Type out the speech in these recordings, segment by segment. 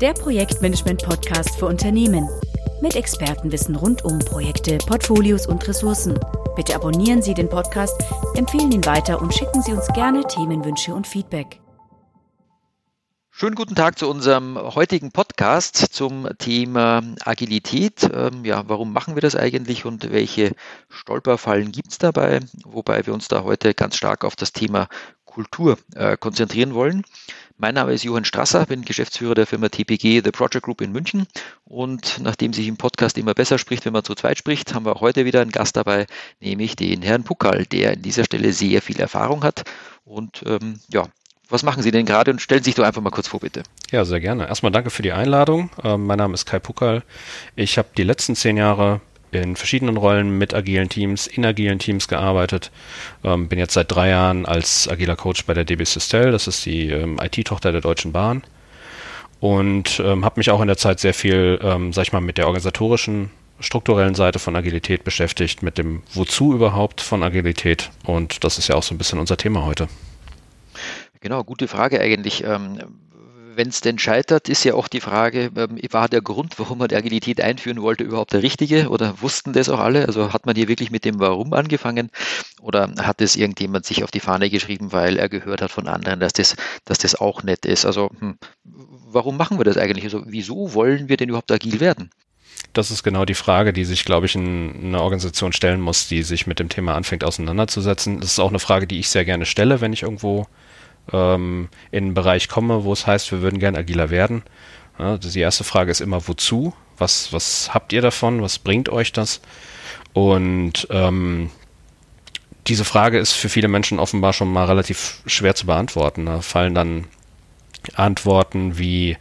der Projektmanagement-Podcast für Unternehmen. Mit Expertenwissen rund um Projekte, Portfolios und Ressourcen. Bitte abonnieren Sie den Podcast, empfehlen ihn weiter und schicken Sie uns gerne Themenwünsche und Feedback. Schönen guten Tag zu unserem heutigen Podcast zum Thema Agilität. Ähm, ja, warum machen wir das eigentlich und welche Stolperfallen gibt es dabei? Wobei wir uns da heute ganz stark auf das Thema Kultur äh, konzentrieren wollen. Mein Name ist Johann Strasser, bin Geschäftsführer der Firma TPG The Project Group in München. Und nachdem sich im Podcast immer besser spricht, wenn man zu zweit spricht, haben wir auch heute wieder einen Gast dabei, nämlich den Herrn Puckel, der an dieser Stelle sehr viel Erfahrung hat. Und ähm, ja, was machen Sie denn gerade und stellen Sie sich doch einfach mal kurz vor, bitte. Ja, sehr gerne. Erstmal danke für die Einladung. Ähm, mein Name ist Kai Puckel. Ich habe die letzten zehn Jahre in verschiedenen Rollen mit agilen Teams, in agilen Teams gearbeitet. Ähm, bin jetzt seit drei Jahren als agiler Coach bei der DB Systel, das ist die ähm, IT-Tochter der Deutschen Bahn. Und ähm, habe mich auch in der Zeit sehr viel, ähm, sag ich mal, mit der organisatorischen, strukturellen Seite von Agilität beschäftigt, mit dem Wozu überhaupt von Agilität. Und das ist ja auch so ein bisschen unser Thema heute. Genau, gute Frage eigentlich. Wenn es denn scheitert, ist ja auch die Frage, ähm, war der Grund, warum man die Agilität einführen wollte, überhaupt der richtige oder wussten das auch alle? Also hat man hier wirklich mit dem Warum angefangen oder hat es irgendjemand sich auf die Fahne geschrieben, weil er gehört hat von anderen, dass das, dass das auch nett ist? Also hm, warum machen wir das eigentlich? Also wieso wollen wir denn überhaupt agil werden? Das ist genau die Frage, die sich, glaube ich, in eine Organisation stellen muss, die sich mit dem Thema anfängt auseinanderzusetzen. Das ist auch eine Frage, die ich sehr gerne stelle, wenn ich irgendwo ähm, in einen Bereich komme, wo es heißt, wir würden gern agiler werden. Ja, die erste Frage ist immer, wozu? Was, was habt ihr davon? Was bringt euch das? Und ähm, diese Frage ist für viele Menschen offenbar schon mal relativ schwer zu beantworten. Da fallen dann Antworten wie,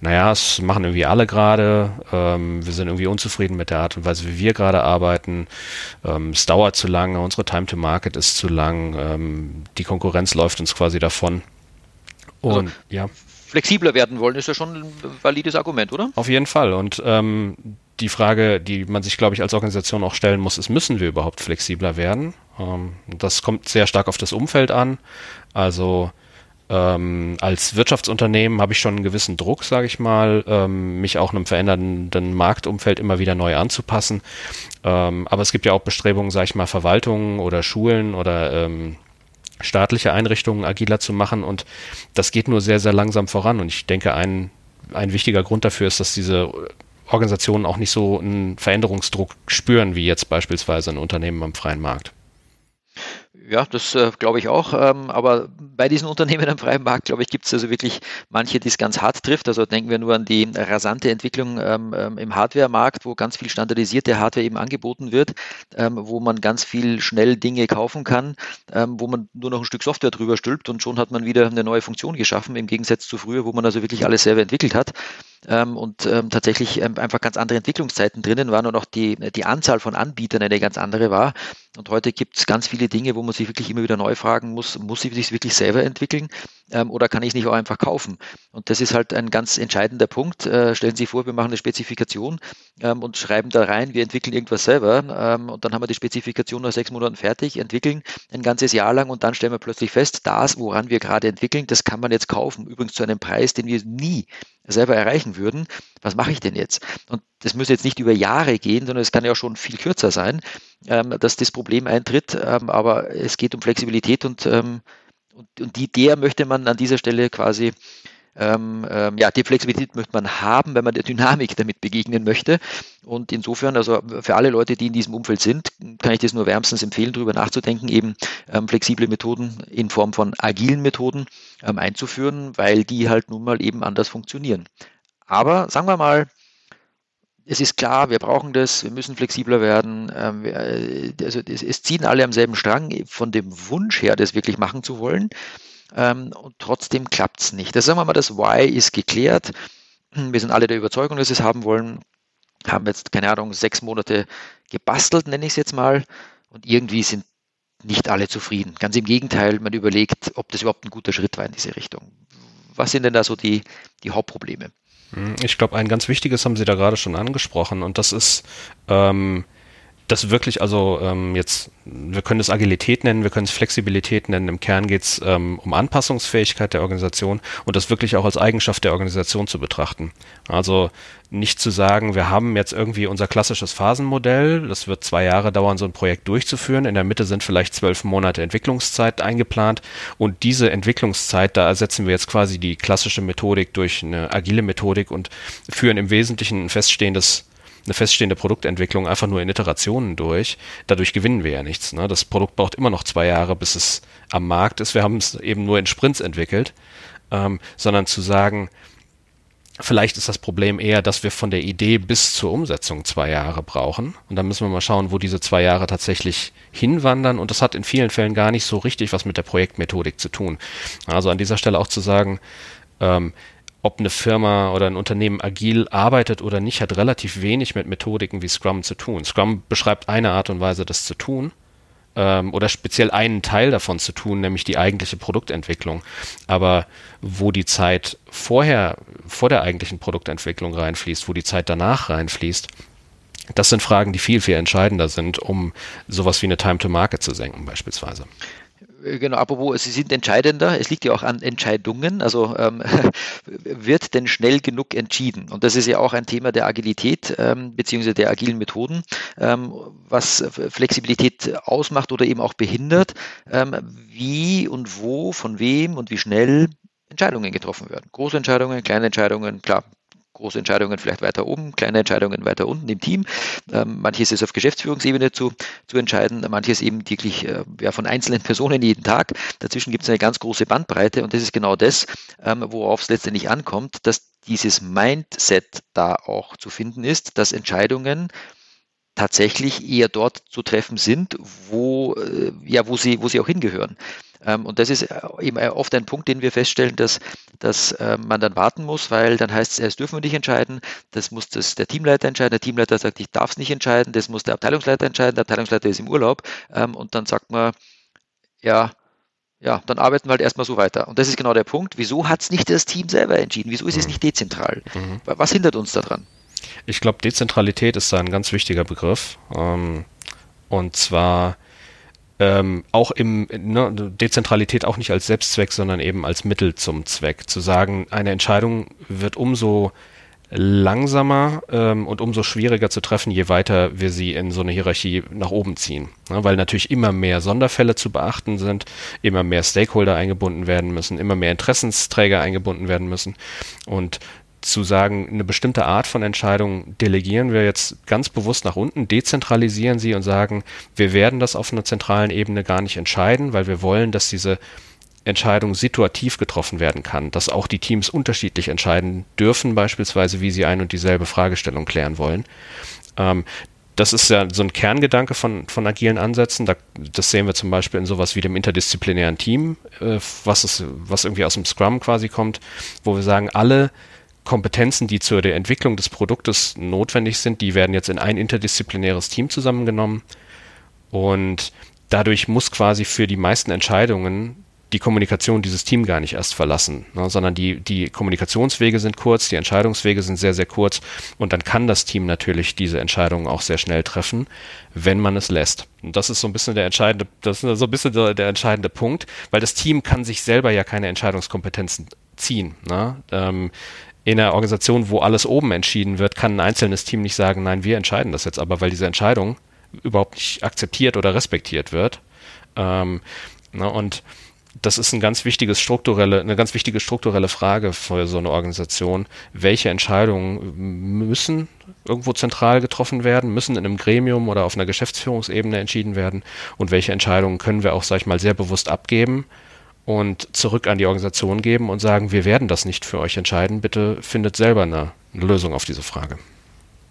naja, es machen irgendwie alle gerade, ähm, wir sind irgendwie unzufrieden mit der Art und Weise, wie wir gerade arbeiten, ähm, es dauert zu lange, unsere Time to Market ist zu lang, ähm, die Konkurrenz läuft uns quasi davon. Also und also, ja. Flexibler werden wollen, ist ja schon ein valides Argument, oder? Auf jeden Fall. Und ähm, die Frage, die man sich, glaube ich, als Organisation auch stellen muss, ist, müssen wir überhaupt flexibler werden? Ähm, das kommt sehr stark auf das Umfeld an. Also ähm, als Wirtschaftsunternehmen habe ich schon einen gewissen Druck, sage ich mal, ähm, mich auch einem verändernden Marktumfeld immer wieder neu anzupassen. Ähm, aber es gibt ja auch Bestrebungen, sage ich mal, Verwaltungen oder Schulen oder ähm, staatliche Einrichtungen agiler zu machen und das geht nur sehr, sehr langsam voran und ich denke, ein, ein wichtiger Grund dafür ist, dass diese Organisationen auch nicht so einen Veränderungsdruck spüren, wie jetzt beispielsweise ein Unternehmen am freien Markt. Ja, das äh, glaube ich auch. Ähm, aber bei diesen Unternehmen am freien Markt, glaube ich, gibt es also wirklich manche, die es ganz hart trifft. Also denken wir nur an die rasante Entwicklung ähm, ähm, im Hardware-Markt, wo ganz viel standardisierte Hardware eben angeboten wird, ähm, wo man ganz viel schnell Dinge kaufen kann, ähm, wo man nur noch ein Stück Software drüber stülpt und schon hat man wieder eine neue Funktion geschaffen, im Gegensatz zu früher, wo man also wirklich alles selber entwickelt hat ähm, und tatsächlich einfach ganz andere Entwicklungszeiten drinnen waren und auch die, die Anzahl von Anbietern eine ganz andere war. Und heute gibt es ganz viele Dinge, wo man sich wirklich immer wieder neu fragen muss, muss ich das wirklich selber entwickeln ähm, oder kann ich es nicht auch einfach kaufen? Und das ist halt ein ganz entscheidender Punkt. Äh, stellen Sie sich vor, wir machen eine Spezifikation ähm, und schreiben da rein, wir entwickeln irgendwas selber ähm, und dann haben wir die Spezifikation nach sechs Monaten fertig, entwickeln ein ganzes Jahr lang und dann stellen wir plötzlich fest, das, woran wir gerade entwickeln, das kann man jetzt kaufen, übrigens zu einem Preis, den wir nie selber erreichen würden, was mache ich denn jetzt? Und das muss jetzt nicht über Jahre gehen, sondern es kann ja auch schon viel kürzer sein, ähm, dass das Problem eintritt. Ähm, aber es geht um Flexibilität und, ähm, und, und, die, der möchte man an dieser Stelle quasi ähm, ähm, ja, die Flexibilität möchte man haben, wenn man der Dynamik damit begegnen möchte. Und insofern, also für alle Leute, die in diesem Umfeld sind, kann ich das nur wärmstens empfehlen, darüber nachzudenken, eben ähm, flexible Methoden in Form von agilen Methoden ähm, einzuführen, weil die halt nun mal eben anders funktionieren. Aber sagen wir mal, es ist klar, wir brauchen das, wir müssen flexibler werden. Ähm, äh, also es ziehen alle am selben Strang von dem Wunsch her, das wirklich machen zu wollen ähm, und trotzdem klappt es nicht. Das sagen wir mal, das Why ist geklärt. Wir sind alle der Überzeugung, dass wir es haben wollen. Haben jetzt, keine Ahnung, sechs Monate gebastelt, nenne ich es jetzt mal. Und irgendwie sind nicht alle zufrieden. Ganz im Gegenteil, man überlegt, ob das überhaupt ein guter Schritt war in diese Richtung. Was sind denn da so die, die Hauptprobleme? Hm, ich glaube, ein ganz wichtiges haben Sie da gerade schon angesprochen und das ist, ähm, das wirklich, also ähm, jetzt, wir können es Agilität nennen, wir können es Flexibilität nennen. Im Kern geht es ähm, um Anpassungsfähigkeit der Organisation und das wirklich auch als Eigenschaft der Organisation zu betrachten. Also nicht zu sagen, wir haben jetzt irgendwie unser klassisches Phasenmodell, das wird zwei Jahre dauern, so ein Projekt durchzuführen. In der Mitte sind vielleicht zwölf Monate Entwicklungszeit eingeplant und diese Entwicklungszeit, da ersetzen wir jetzt quasi die klassische Methodik durch eine agile Methodik und führen im Wesentlichen ein feststehendes eine feststehende Produktentwicklung einfach nur in Iterationen durch. Dadurch gewinnen wir ja nichts. Ne? Das Produkt braucht immer noch zwei Jahre, bis es am Markt ist. Wir haben es eben nur in Sprints entwickelt, ähm, sondern zu sagen, Vielleicht ist das Problem eher, dass wir von der Idee bis zur Umsetzung zwei Jahre brauchen. Und dann müssen wir mal schauen, wo diese zwei Jahre tatsächlich hinwandern. Und das hat in vielen Fällen gar nicht so richtig was mit der Projektmethodik zu tun. Also an dieser Stelle auch zu sagen, ähm, ob eine Firma oder ein Unternehmen agil arbeitet oder nicht, hat relativ wenig mit Methodiken wie Scrum zu tun. Scrum beschreibt eine Art und Weise, das zu tun ähm, oder speziell einen Teil davon zu tun, nämlich die eigentliche Produktentwicklung. Aber wo die Zeit vorher, vor der eigentlichen Produktentwicklung reinfließt, wo die Zeit danach reinfließt, das sind Fragen, die viel, viel entscheidender sind, um sowas wie eine Time to Market zu senken beispielsweise. Äh, genau, apropos, sie sind entscheidender, es liegt ja auch an Entscheidungen, also ähm, wird denn schnell genug entschieden? Und das ist ja auch ein Thema der Agilität ähm, beziehungsweise der agilen Methoden, ähm, was Flexibilität ausmacht oder eben auch behindert, ähm, wie und wo, von wem und wie schnell Entscheidungen getroffen werden. Große Entscheidungen, kleine Entscheidungen, klar, große Entscheidungen vielleicht weiter oben, kleine Entscheidungen weiter unten im Team. Ähm, manches ist auf Geschäftsführungsebene zu, zu entscheiden, manches eben wirklich äh, ja, von einzelnen Personen jeden Tag. Dazwischen gibt es eine ganz große Bandbreite und das ist genau das, ähm, worauf es letztendlich ankommt, dass dieses Mindset da auch zu finden ist, dass Entscheidungen tatsächlich eher dort zu treffen sind, wo, äh, ja, wo, sie, wo sie auch hingehören. Ähm, und das ist äh, eben äh, oft ein Punkt, den wir feststellen, dass, dass man dann warten muss, weil dann heißt es, erst dürfen wir nicht entscheiden, das muss das der Teamleiter entscheiden, der Teamleiter sagt, ich darf es nicht entscheiden, das muss der Abteilungsleiter entscheiden, der Abteilungsleiter ist im Urlaub ähm, und dann sagt man, ja, ja, dann arbeiten wir halt erstmal so weiter. Und das ist genau der Punkt. Wieso hat es nicht das Team selber entschieden? Wieso ist es mhm. nicht dezentral? Mhm. Was hindert uns daran? Ich glaube, Dezentralität ist da ein ganz wichtiger Begriff. Ähm, und zwar ähm, auch im ne, Dezentralität auch nicht als Selbstzweck, sondern eben als Mittel zum Zweck. Zu sagen, eine Entscheidung wird umso langsamer ähm, und umso schwieriger zu treffen, je weiter wir sie in so eine Hierarchie nach oben ziehen. Ja, weil natürlich immer mehr Sonderfälle zu beachten sind, immer mehr Stakeholder eingebunden werden müssen, immer mehr Interessensträger eingebunden werden müssen. Und zu sagen, eine bestimmte Art von Entscheidung delegieren wir jetzt ganz bewusst nach unten, dezentralisieren sie und sagen, wir werden das auf einer zentralen Ebene gar nicht entscheiden, weil wir wollen, dass diese Entscheidung situativ getroffen werden kann, dass auch die Teams unterschiedlich entscheiden dürfen, beispielsweise wie sie ein und dieselbe Fragestellung klären wollen. Ähm, das ist ja so ein Kerngedanke von, von agilen Ansätzen. Da, das sehen wir zum Beispiel in sowas wie dem interdisziplinären Team, äh, was, ist, was irgendwie aus dem Scrum quasi kommt, wo wir sagen, alle Kompetenzen, die zur Entwicklung des Produktes notwendig sind, die werden jetzt in ein interdisziplinäres Team zusammengenommen. Und dadurch muss quasi für die meisten Entscheidungen die Kommunikation dieses Team gar nicht erst verlassen, ne, sondern die, die Kommunikationswege sind kurz, die Entscheidungswege sind sehr, sehr kurz und dann kann das Team natürlich diese Entscheidungen auch sehr schnell treffen, wenn man es lässt. Und das ist so ein bisschen der entscheidende, das ist so ein bisschen der, der entscheidende Punkt, weil das Team kann sich selber ja keine Entscheidungskompetenzen ziehen. Ne? Ähm, in einer Organisation, wo alles oben entschieden wird, kann ein einzelnes Team nicht sagen, nein, wir entscheiden das jetzt aber, weil diese Entscheidung überhaupt nicht akzeptiert oder respektiert wird. Ähm, na, und das ist ein ganz wichtiges strukturelle, eine ganz wichtige strukturelle Frage für so eine Organisation. Welche Entscheidungen müssen irgendwo zentral getroffen werden, müssen in einem Gremium oder auf einer Geschäftsführungsebene entschieden werden und welche Entscheidungen können wir auch, sag ich mal, sehr bewusst abgeben und zurück an die Organisation geben und sagen, wir werden das nicht für euch entscheiden, bitte findet selber eine, eine Lösung auf diese Frage.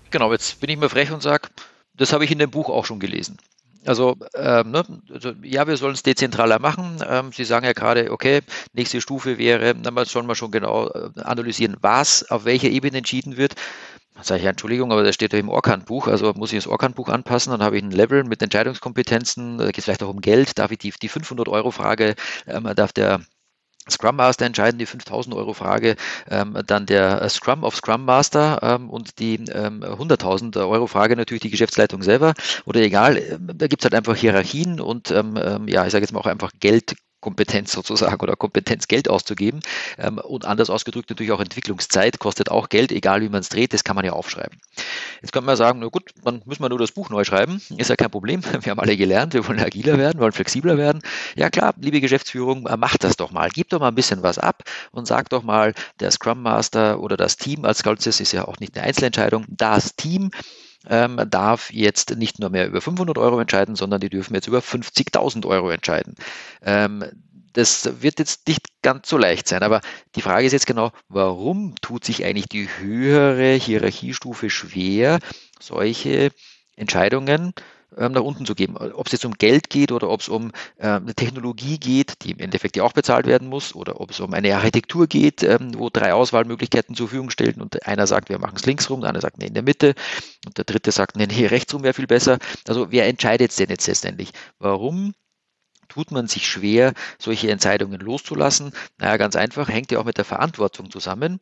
Genau, jetzt bin ich mal frech und sage, das habe ich in dem Buch auch schon gelesen. Also, ähm, ne, also ja, wir sollen es dezentraler machen. Ähm, Sie sagen ja gerade, okay, nächste Stufe wäre, dann sollen wir schon genau äh, analysieren, was auf welcher Ebene entschieden wird. Dann sage ich, ja, Entschuldigung, aber das steht ja im Orkan-Buch, also muss ich das Orkan-Buch anpassen, dann habe ich ein Level mit Entscheidungskompetenzen, da geht es vielleicht auch um Geld, darf ich die, die 500-Euro-Frage, ähm, darf der Scrum Master entscheiden, die 5000 Euro Frage, ähm, dann der Scrum of Scrum Master ähm, und die ähm, 100.000 Euro Frage natürlich die Geschäftsleitung selber. Oder egal, äh, da gibt es halt einfach Hierarchien und ähm, ähm, ja, ich sage jetzt mal auch einfach Geld Kompetenz sozusagen oder Kompetenz Geld auszugeben. Ähm, und anders ausgedrückt natürlich auch Entwicklungszeit kostet auch Geld, egal wie man es dreht, das kann man ja aufschreiben. Jetzt könnte man sagen, na gut, dann müssen wir nur das Buch neu schreiben, ist ja kein Problem. Wir haben alle gelernt, wir wollen agiler werden, wollen flexibler werden. Ja klar, liebe Geschäftsführung, äh, macht das doch mal. Gebt doch mal ein bisschen was ab und sagt doch mal, der Scrum Master oder das Team als Ganzes ist ja auch nicht eine Einzelentscheidung, das Team ähm, darf jetzt nicht nur mehr über 500 Euro entscheiden, sondern die dürfen jetzt über 50.000 Euro entscheiden. Ähm, das wird jetzt nicht ganz so leicht sein, aber die Frage ist jetzt genau, warum tut sich eigentlich die höhere Hierarchiestufe schwer, solche Entscheidungen ähm, nach unten zu geben. Ob es jetzt um Geld geht oder ob es um äh, eine Technologie geht, die im Endeffekt ja auch bezahlt werden muss, oder ob es um eine Architektur geht, ähm, wo drei Auswahlmöglichkeiten zur Verfügung stellen und einer sagt, wir machen es linksrum, der andere sagt, nee, in der Mitte und der dritte sagt, nee, nee rechtsrum wäre viel besser. Also wer entscheidet es denn jetzt letztendlich? Warum tut man sich schwer, solche Entscheidungen loszulassen? Naja, ganz einfach, hängt ja auch mit der Verantwortung zusammen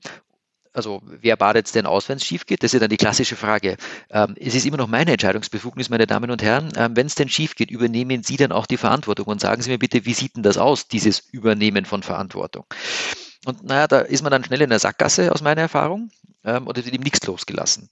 also wer badet es denn aus, wenn es schief geht? Das ist ja dann die klassische Frage. Ähm, es ist immer noch meine Entscheidungsbefugnis, meine Damen und Herren. Ähm, wenn es denn schief geht, übernehmen Sie dann auch die Verantwortung und sagen Sie mir bitte, wie sieht denn das aus, dieses Übernehmen von Verantwortung? Und naja, da ist man dann schnell in der Sackgasse aus meiner Erfahrung ähm, oder wird ihm nichts losgelassen.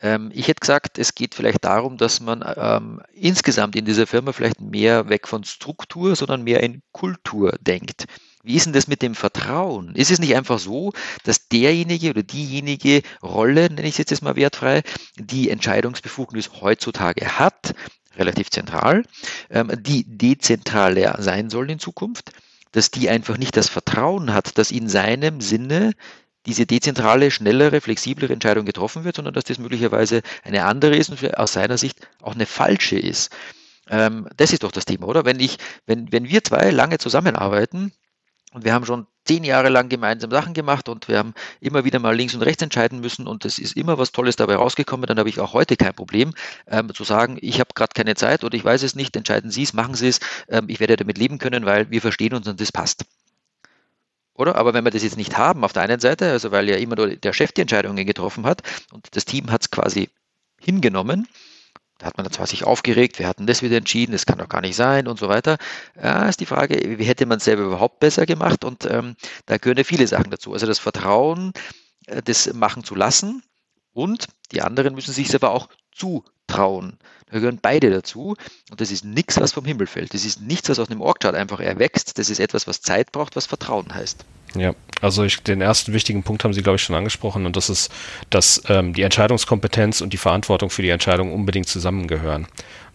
Ähm, ich hätte gesagt, es geht vielleicht darum, dass man ähm, insgesamt in dieser Firma vielleicht mehr weg von Struktur, sondern mehr in Kultur denkt. Wie ist denn das mit dem Vertrauen? Ist es nicht einfach so, dass derjenige oder diejenige Rolle, nenne ich es jetzt mal wertfrei, die Entscheidungsbefugnis heutzutage hat, relativ zentral, ähm, die dezentraler sein soll in Zukunft, dass die einfach nicht das Vertrauen hat, dass in seinem Sinne diese dezentrale, schnellere, flexiblere Entscheidung getroffen wird, sondern dass das möglicherweise eine andere ist und aus seiner Sicht auch eine falsche ist. Ähm, das ist doch das Thema, oder? Wenn ich, wenn, wenn wir zwei lange zusammenarbeiten, und wir haben schon zehn Jahre lang gemeinsam Sachen gemacht und wir haben immer wieder mal links und rechts entscheiden müssen und es ist immer was Tolles dabei rausgekommen. Dann habe ich auch heute kein Problem ähm, zu sagen, ich habe gerade keine Zeit oder ich weiß es nicht, entscheiden Sie es, machen Sie es. Ähm, ich werde damit leben können, weil wir verstehen uns und das passt. Oder? Aber wenn wir das jetzt nicht haben, auf der einen Seite, also weil ja immer nur der Chef die Entscheidungen getroffen hat und das Team hat es quasi hingenommen, da hat man dann zwar sich aufgeregt, wir hatten das wieder entschieden, das kann doch gar nicht sein und so weiter. Ja, ist die Frage, wie hätte man es selber überhaupt besser gemacht? Und ähm, da gehören ja viele Sachen dazu. Also das Vertrauen, äh, das machen zu lassen und die anderen müssen sich selber auch zutrauen. Da gehören beide dazu und das ist nichts, was vom Himmel fällt. Das ist nichts, was aus einem Orgchart einfach erwächst. Das ist etwas, was Zeit braucht, was Vertrauen heißt. Ja, also ich, den ersten wichtigen Punkt haben Sie, glaube ich, schon angesprochen und das ist, dass ähm, die Entscheidungskompetenz und die Verantwortung für die Entscheidung unbedingt zusammengehören.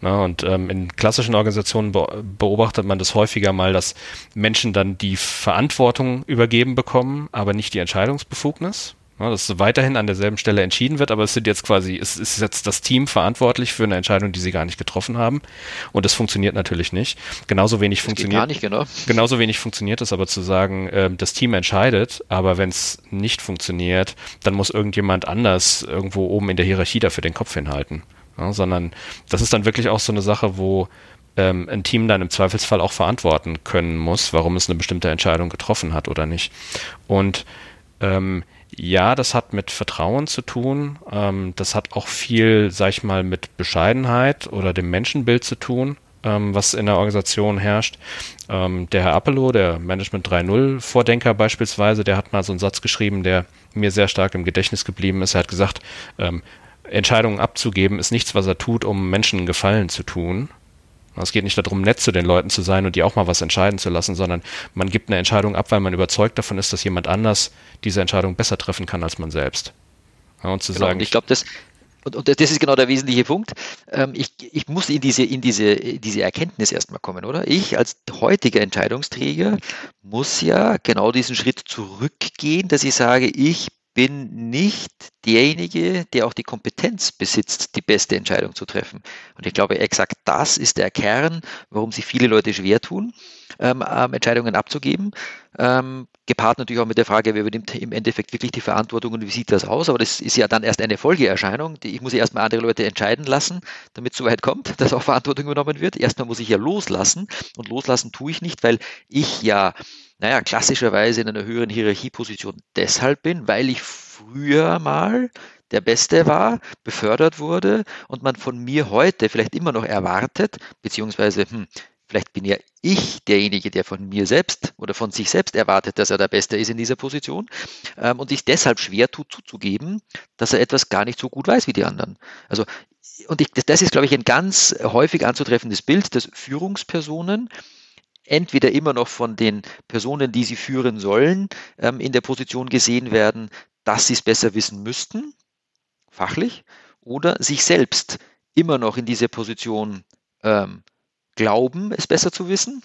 Na, und ähm, in klassischen Organisationen be beobachtet man das häufiger mal, dass Menschen dann die Verantwortung übergeben bekommen, aber nicht die Entscheidungsbefugnis. Dass weiterhin an derselben Stelle entschieden wird, aber es sind jetzt quasi, es ist jetzt das Team verantwortlich für eine Entscheidung, die sie gar nicht getroffen haben. Und das funktioniert natürlich nicht. Genauso wenig das funktioniert. Gar nicht, genau. Genauso wenig funktioniert es aber zu sagen, äh, das Team entscheidet, aber wenn es nicht funktioniert, dann muss irgendjemand anders irgendwo oben in der Hierarchie dafür den Kopf hinhalten. Ja, sondern das ist dann wirklich auch so eine Sache, wo ähm, ein Team dann im Zweifelsfall auch verantworten können muss, warum es eine bestimmte Entscheidung getroffen hat oder nicht. Und ähm, ja, das hat mit Vertrauen zu tun. Ähm, das hat auch viel, sag ich mal, mit Bescheidenheit oder dem Menschenbild zu tun, ähm, was in der Organisation herrscht. Ähm, der Herr Appelo, der Management 3.0 Vordenker beispielsweise, der hat mal so einen Satz geschrieben, der mir sehr stark im Gedächtnis geblieben ist. Er hat gesagt, ähm, Entscheidungen abzugeben ist nichts, was er tut, um Menschen Gefallen zu tun, es geht nicht darum, nett zu den Leuten zu sein und die auch mal was entscheiden zu lassen, sondern man gibt eine Entscheidung ab, weil man überzeugt davon ist, dass jemand anders diese Entscheidung besser treffen kann als man selbst. Ja, und zu genau, sagen. Und ich glaube, das, und, und, das ist genau der wesentliche Punkt. Ähm, ich, ich muss in diese, in diese, diese Erkenntnis erstmal kommen, oder? Ich als heutiger Entscheidungsträger muss ja genau diesen Schritt zurückgehen, dass ich sage, ich bin nicht derjenige, der auch die Kompetenz besitzt, die beste Entscheidung zu treffen. Und ich glaube, exakt das ist der Kern, warum sich viele Leute schwer tun, ähm, ähm, Entscheidungen abzugeben. Ähm, gepaart natürlich auch mit der Frage, wer übernimmt im Endeffekt wirklich die Verantwortung und wie sieht das aus? Aber das ist ja dann erst eine Folgeerscheinung. Ich muss ja erstmal andere Leute entscheiden lassen, damit es so weit kommt, dass auch Verantwortung übernommen wird. Erstmal muss ich ja loslassen und loslassen tue ich nicht, weil ich ja naja, klassischerweise in einer höheren Hierarchieposition deshalb bin, weil ich früher mal der Beste war, befördert wurde und man von mir heute vielleicht immer noch erwartet, beziehungsweise hm, vielleicht bin ja ich derjenige, der von mir selbst oder von sich selbst erwartet, dass er der Beste ist in dieser Position ähm, und sich deshalb schwer tut zuzugeben, dass er etwas gar nicht so gut weiß wie die anderen. Also und ich, das, das ist, glaube ich, ein ganz häufig anzutreffendes Bild, dass Führungspersonen entweder immer noch von den Personen, die sie führen sollen, ähm, in der Position gesehen werden, dass sie es besser wissen müssten, fachlich, oder sich selbst immer noch in diese Position ähm, glauben, es besser zu wissen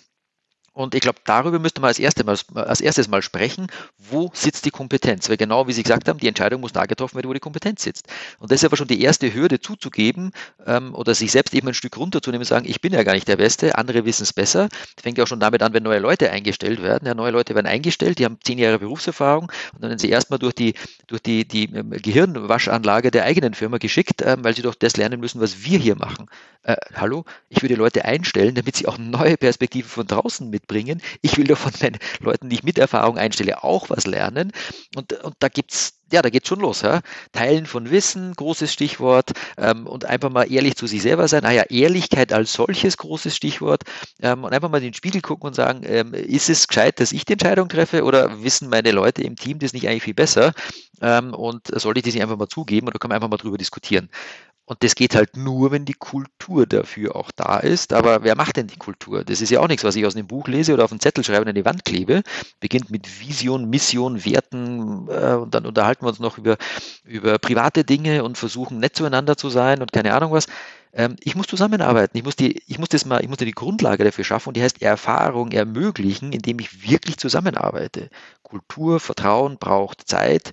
und ich glaube, darüber müsste man als, erste mal, als erstes mal sprechen, wo sitzt die Kompetenz? Weil genau wie Sie gesagt haben, die Entscheidung muss da getroffen werden, wo die Kompetenz sitzt. Und das ist aber schon die erste Hürde zuzugeben ähm, oder sich selbst eben ein Stück runterzunehmen und sagen, ich bin ja gar nicht der Beste, andere wissen es besser. Das fängt ja auch schon damit an, wenn neue Leute eingestellt werden. Ja, neue Leute werden eingestellt, die haben zehn Jahre Berufserfahrung und dann werden sie erstmal durch die, durch die, die ähm, Gehirnwaschanlage der eigenen Firma geschickt, ähm, weil sie doch das lernen müssen, was wir hier machen. Äh, hallo, ich würde Leute einstellen, damit sie auch neue Perspektiven von draußen mit bringen. Ich will doch von meinen Leuten, die ich mit Erfahrung einstelle, auch was lernen. Und, und da gibt's ja, da geht's schon los. Ja? Teilen von Wissen, großes Stichwort. Ähm, und einfach mal ehrlich zu sich selber sein. Ah ja, Ehrlichkeit als solches, großes Stichwort. Ähm, und einfach mal in den Spiegel gucken und sagen, ähm, ist es gescheit, dass ich die Entscheidung treffe oder wissen meine Leute im Team das nicht eigentlich viel besser? Ähm, und sollte ich das nicht einfach mal zugeben oder kann man einfach mal drüber diskutieren? Und das geht halt nur, wenn die Kultur dafür auch da ist. Aber wer macht denn die Kultur? Das ist ja auch nichts, was ich aus einem Buch lese oder auf einen Zettel schreibe und an die Wand klebe. Beginnt mit Vision, Mission, Werten äh, und dann unterhalten wir uns noch über, über private Dinge und versuchen nett zueinander zu sein und keine Ahnung was. Ähm, ich muss zusammenarbeiten. Ich muss die, ich muss das mal, ich muss die Grundlage dafür schaffen und die heißt Erfahrung ermöglichen, indem ich wirklich zusammenarbeite. Kultur, Vertrauen braucht Zeit.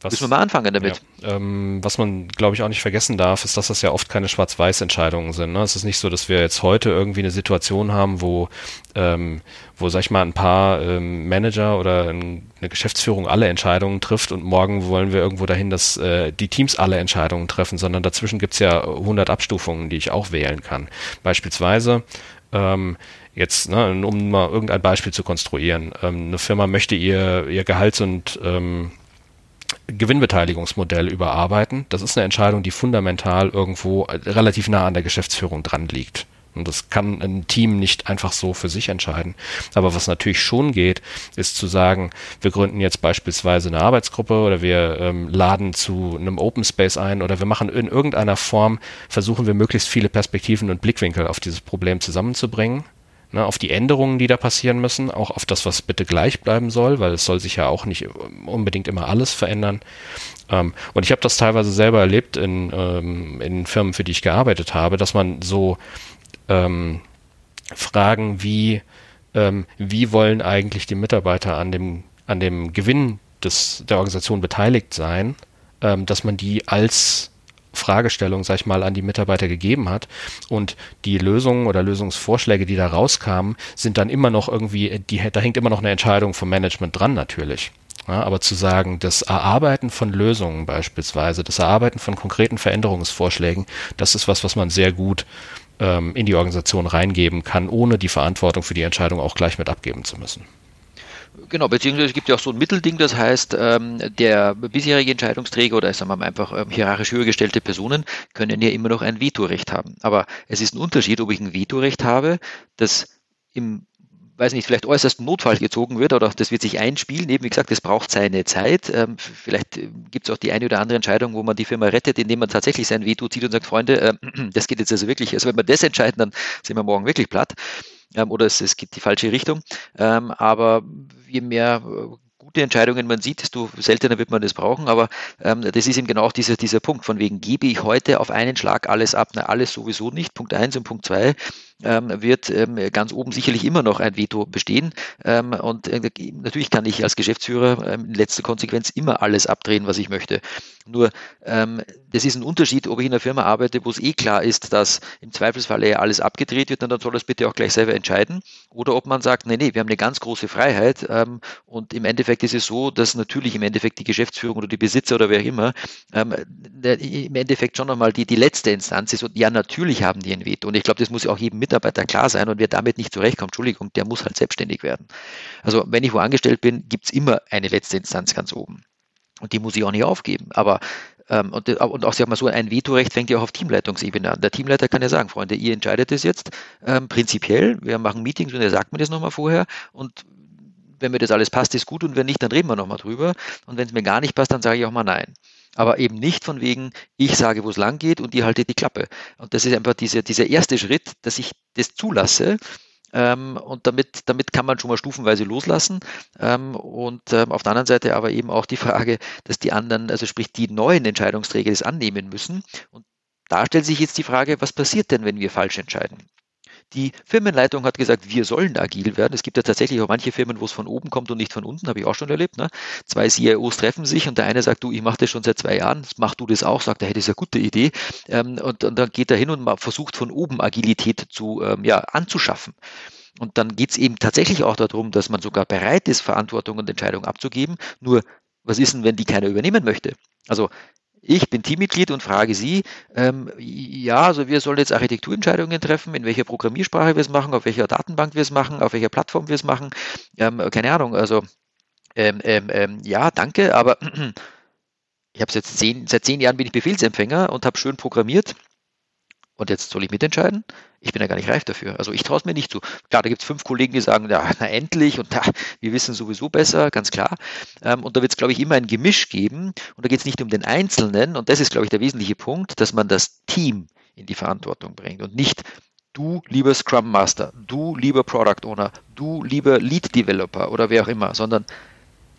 Was, Müssen wir mal anfangen damit. Ja, ähm, was man, glaube ich, auch nicht vergessen darf, ist, dass das ja oft keine Schwarz-Weiß-Entscheidungen sind. Ne? Es ist nicht so, dass wir jetzt heute irgendwie eine Situation haben, wo, ähm, wo sag ich mal, ein paar ähm, Manager oder ein, eine Geschäftsführung alle Entscheidungen trifft und morgen wollen wir irgendwo dahin, dass äh, die Teams alle Entscheidungen treffen, sondern dazwischen gibt's ja 100 Abstufungen, die ich auch wählen kann. Beispielsweise ähm, jetzt, ne, um mal irgendein Beispiel zu konstruieren. Ähm, eine Firma möchte ihr, ihr Gehalts- und ähm, Gewinnbeteiligungsmodell überarbeiten. Das ist eine Entscheidung, die fundamental irgendwo relativ nah an der Geschäftsführung dran liegt. Und das kann ein Team nicht einfach so für sich entscheiden. Aber was natürlich schon geht, ist zu sagen, wir gründen jetzt beispielsweise eine Arbeitsgruppe oder wir ähm, laden zu einem Open Space ein oder wir machen in irgendeiner Form, versuchen wir möglichst viele Perspektiven und Blickwinkel auf dieses Problem zusammenzubringen ne, auf die Änderungen, die da passieren müssen, auch auf das, was bitte gleich bleiben soll, weil es soll sich ja auch nicht unbedingt immer alles verändern. Ähm, und ich habe das teilweise selber erlebt in, ähm, in Firmen, für die ich gearbeitet habe, dass man so ähm, Fragen wie, ähm, wie wollen eigentlich die Mitarbeiter an dem, an dem Gewinn des, der Organisation beteiligt sein, ähm, dass man die als Fragestellung, sag ich mal, an die Mitarbeiter gegeben hat. Und die Lösungen oder Lösungsvorschläge, die da rauskamen, sind dann immer noch irgendwie, die, da hängt immer noch eine Entscheidung vom Management dran natürlich. Ja, aber zu sagen, das Erarbeiten von Lösungen beispielsweise, das Erarbeiten von konkreten Veränderungsvorschlägen, das ist was, was man sehr gut ähm, in die Organisation reingeben kann, ohne die Verantwortung für die Entscheidung auch gleich mit abgeben zu müssen. Genau, beziehungsweise es gibt ja auch so ein Mittelding, das heißt, ähm, der bisherige Entscheidungsträger oder sagen wir mal einfach ähm, hierarchisch höher gestellte Personen können ja immer noch ein Vetorecht haben. Aber es ist ein Unterschied, ob ich ein Vetorecht habe, das im weiß nicht, vielleicht äußerst Notfall gezogen wird oder das wird sich einspielen. Eben wie gesagt, es braucht seine Zeit. Ähm, vielleicht äh, gibt es auch die eine oder andere Entscheidung, wo man die Firma rettet, indem man tatsächlich sein Veto zieht und sagt, Freunde, äh, das geht jetzt also wirklich, also wenn wir das entscheiden, dann sind wir morgen wirklich platt ähm, oder es, es geht die falsche Richtung. Ähm, aber je mehr äh, gute Entscheidungen man sieht, desto seltener wird man das brauchen. Aber ähm, das ist eben genau auch dieser, dieser Punkt, von wegen gebe ich heute auf einen Schlag alles ab. Na, alles sowieso nicht. Punkt eins und Punkt zwei ähm, wird ähm, ganz oben sicherlich immer noch ein Veto bestehen. Ähm, und äh, natürlich kann ich als Geschäftsführer ähm, in letzter Konsequenz immer alles abdrehen, was ich möchte. Nur ähm, das ist ein Unterschied, ob ich in einer Firma arbeite, wo es eh klar ist, dass im Zweifelsfall ja alles abgedreht wird, dann soll das bitte auch gleich selber entscheiden. Oder ob man sagt, nee, nee, wir haben eine ganz große Freiheit ähm, und im Endeffekt ist es so, dass natürlich im Endeffekt die Geschäftsführung oder die Besitzer oder wer immer im Endeffekt schon nochmal die, die letzte Instanz ist und ja, natürlich haben die ein Veto. Und ich glaube, das muss auch jedem mit Mitarbeiter klar sein und wer damit nicht zurechtkommt, Entschuldigung, der muss halt selbstständig werden. Also wenn ich wo angestellt bin, gibt es immer eine letzte Instanz ganz oben. Und die muss ich auch nicht aufgeben. Aber ähm, und, und auch, sag mal so, ein Vetorecht fängt ja auch auf Teamleitungsebene an. Der Teamleiter kann ja sagen, Freunde, ihr entscheidet es jetzt ähm, prinzipiell. Wir machen Meetings und er sagt mir das nochmal vorher. Und wenn mir das alles passt, ist gut und wenn nicht, dann reden wir nochmal drüber. Und wenn es mir gar nicht passt, dann sage ich auch mal nein. Aber eben nicht von wegen, ich sage, wo es lang geht und ihr haltet die Klappe. Und das ist einfach diese, dieser erste Schritt, dass ich das zulasse. Ähm, und damit, damit kann man schon mal stufenweise loslassen. Ähm, und ähm, auf der anderen Seite aber eben auch die Frage, dass die anderen, also sprich die neuen Entscheidungsträger das annehmen müssen. Und da stellt sich jetzt die Frage, was passiert denn, wenn wir falsch entscheiden? Die Firmenleitung hat gesagt, wir sollen agil werden. Es gibt ja tatsächlich auch manche Firmen, wo es von oben kommt und nicht von unten, habe ich auch schon erlebt. Ne? Zwei CIOs treffen sich und der eine sagt, du, ich mache das schon seit zwei Jahren, mach du das auch, sagt er, hey, das ist eine gute Idee. Ähm, und, und, dann geht er hin und versucht von oben Agilität zu, ähm, ja, anzuschaffen. Und dann geht es eben tatsächlich auch darum, dass man sogar bereit ist, Verantwortung und Entscheidung abzugeben. Nur, was ist denn, wenn die keiner übernehmen möchte? Also ich bin Teammitglied und frage Sie, ähm, ja, also wir sollen jetzt Architekturentscheidungen treffen, in welcher Programmiersprache wir es machen, auf welcher Datenbank wir es machen, auf welcher Plattform wir es machen. Ähm, keine Ahnung, also ähm, ähm, ähm ja, danke, aber ich habe jetzt zehn, seit zehn Jahren bin ich Befehlsempfänger und habe schön programmiert. Und jetzt soll ich mitentscheiden? Ich bin ja gar nicht reif dafür. Also ich traue es mir nicht zu. Klar, da gibt es fünf Kollegen, die sagen, ja, na endlich und da, wir wissen sowieso besser, ganz klar. Ähm, und da wird es, glaube ich, immer ein Gemisch geben. Und da geht es nicht um den Einzelnen. Und das ist, glaube ich, der wesentliche Punkt, dass man das Team in die Verantwortung bringt und nicht du lieber Scrum Master, du lieber Product Owner, du lieber Lead Developer oder wer auch immer, sondern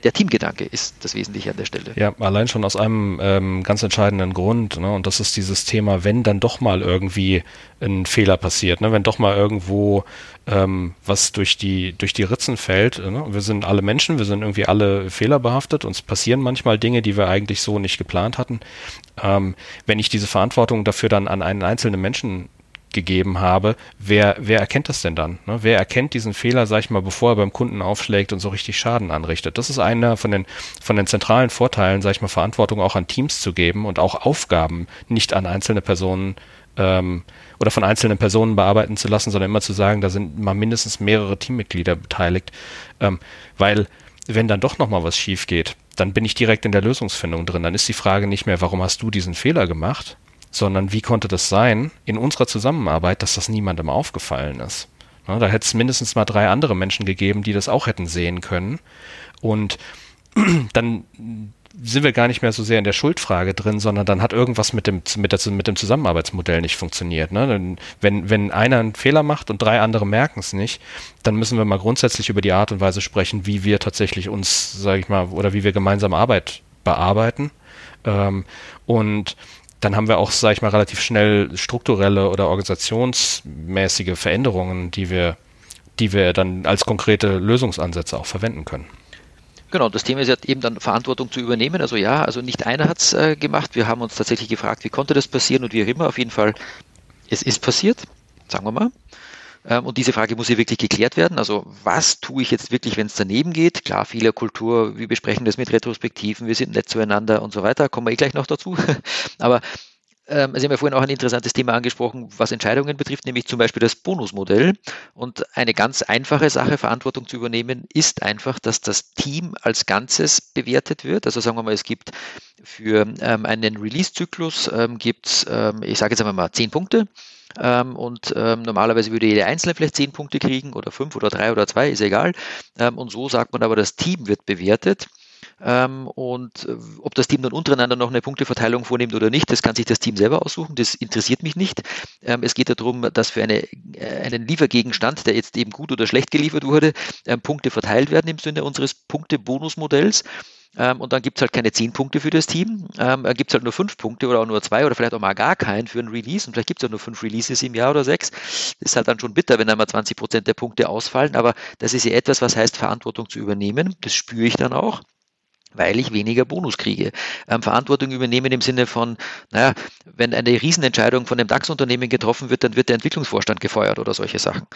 der Teamgedanke ist das Wesentliche an der Stelle. Ja, allein schon aus einem ähm, ganz entscheidenden Grund, ne? und das ist dieses Thema, wenn dann doch mal irgendwie ein Fehler passiert, ne? wenn doch mal irgendwo ähm, was durch die, durch die Ritzen fällt. Ne? Wir sind alle Menschen, wir sind irgendwie alle fehlerbehaftet, uns passieren manchmal Dinge, die wir eigentlich so nicht geplant hatten. Ähm, wenn ich diese Verantwortung dafür dann an einen einzelnen Menschen gegeben habe, wer, wer erkennt das denn dann? Ne? Wer erkennt diesen Fehler, sag ich mal, bevor er beim Kunden aufschlägt und so richtig Schaden anrichtet? Das ist einer von den, von den zentralen Vorteilen, sag ich mal, Verantwortung auch an Teams zu geben und auch Aufgaben nicht an einzelne Personen ähm, oder von einzelnen Personen bearbeiten zu lassen, sondern immer zu sagen, da sind mal mindestens mehrere Teammitglieder beteiligt, ähm, weil wenn dann doch nochmal was schief geht, dann bin ich direkt in der Lösungsfindung drin. Dann ist die Frage nicht mehr, warum hast du diesen Fehler gemacht, sondern wie konnte das sein in unserer Zusammenarbeit, dass das niemandem aufgefallen ist. da hätte es mindestens mal drei andere Menschen gegeben, die das auch hätten sehen können. Und dann sind wir gar nicht mehr so sehr in der Schuldfrage drin, sondern dann hat irgendwas mit dem, mit, der, mit dem Zusammenarbeitsmodell nicht funktioniert. Ne? Wenn, wenn einer einen Fehler macht und drei andere merken es nicht, dann müssen wir mal grundsätzlich über die Art und Weise sprechen, wie wir tatsächlich uns, sage ich mal, oder wie wir gemeinsam Arbeit bearbeiten. Ähm, und dann haben wir auch, sage ich mal, relativ schnell strukturelle oder organisationsmäßige Veränderungen, die wir, die wir dann als konkrete Lösungsansätze auch verwenden können. Genau, das Thema ist ja eben dann Verantwortung zu übernehmen. Also ja, also nicht einer hat es äh, gemacht. Wir haben uns tatsächlich gefragt, wie konnte das passieren und wie auch immer. Auf jeden Fall, es ist passiert, sagen wir mal. Ähm, und diese Frage muss hier wirklich geklärt werden. Also was tue ich jetzt wirklich, wenn es daneben geht? Klar, Fehlerkultur, wir besprechen das mit Retrospektiven, wir sind nett zueinander und so weiter, kommen wir eh gleich noch dazu. Aber ähm, Sie haben ja vorhin auch ein interessantes Thema angesprochen, was Entscheidungen betrifft, nämlich zum Beispiel das Bonusmodell. Und eine ganz einfache Sache, Verantwortung zu übernehmen, ist einfach, dass das Team als Ganzes bewertet wird. Also sagen wir mal, es gibt für ähm, einen Release-Zyklus, ähm, gibt es, ähm, ich sage jetzt einmal mal, zehn Punkte. Ähm, und ähm, normalerweise würde jeder Einzelne vielleicht zehn Punkte kriegen oder fünf oder drei oder zwei, ist egal. Ähm, und so sagt man aber, das Team wird bewertet. Ähm, und äh, ob das Team dann untereinander noch eine Punkteverteilung vornimmt oder nicht, das kann sich das Team selber aussuchen. Das interessiert mich nicht. Ähm, es geht darum, dass für eine, äh, einen Liefergegenstand, der jetzt eben gut oder schlecht geliefert wurde, ähm, Punkte verteilt werden im Sinne unseres Punkte-Bonus-Modells. Und dann gibt es halt keine zehn Punkte für das Team. Ähm, gibt es halt nur fünf Punkte oder auch nur zwei oder vielleicht auch mal gar keinen für ein Release. Und vielleicht gibt es auch nur fünf Releases im Jahr oder sechs. Das ist halt dann schon bitter, wenn einmal 20 Prozent der Punkte ausfallen. Aber das ist ja etwas, was heißt, Verantwortung zu übernehmen. Das spüre ich dann auch weil ich weniger Bonus kriege. Ähm, Verantwortung übernehmen im Sinne von, naja, wenn eine Riesenentscheidung von einem DAX-Unternehmen getroffen wird, dann wird der Entwicklungsvorstand gefeuert oder solche Sachen.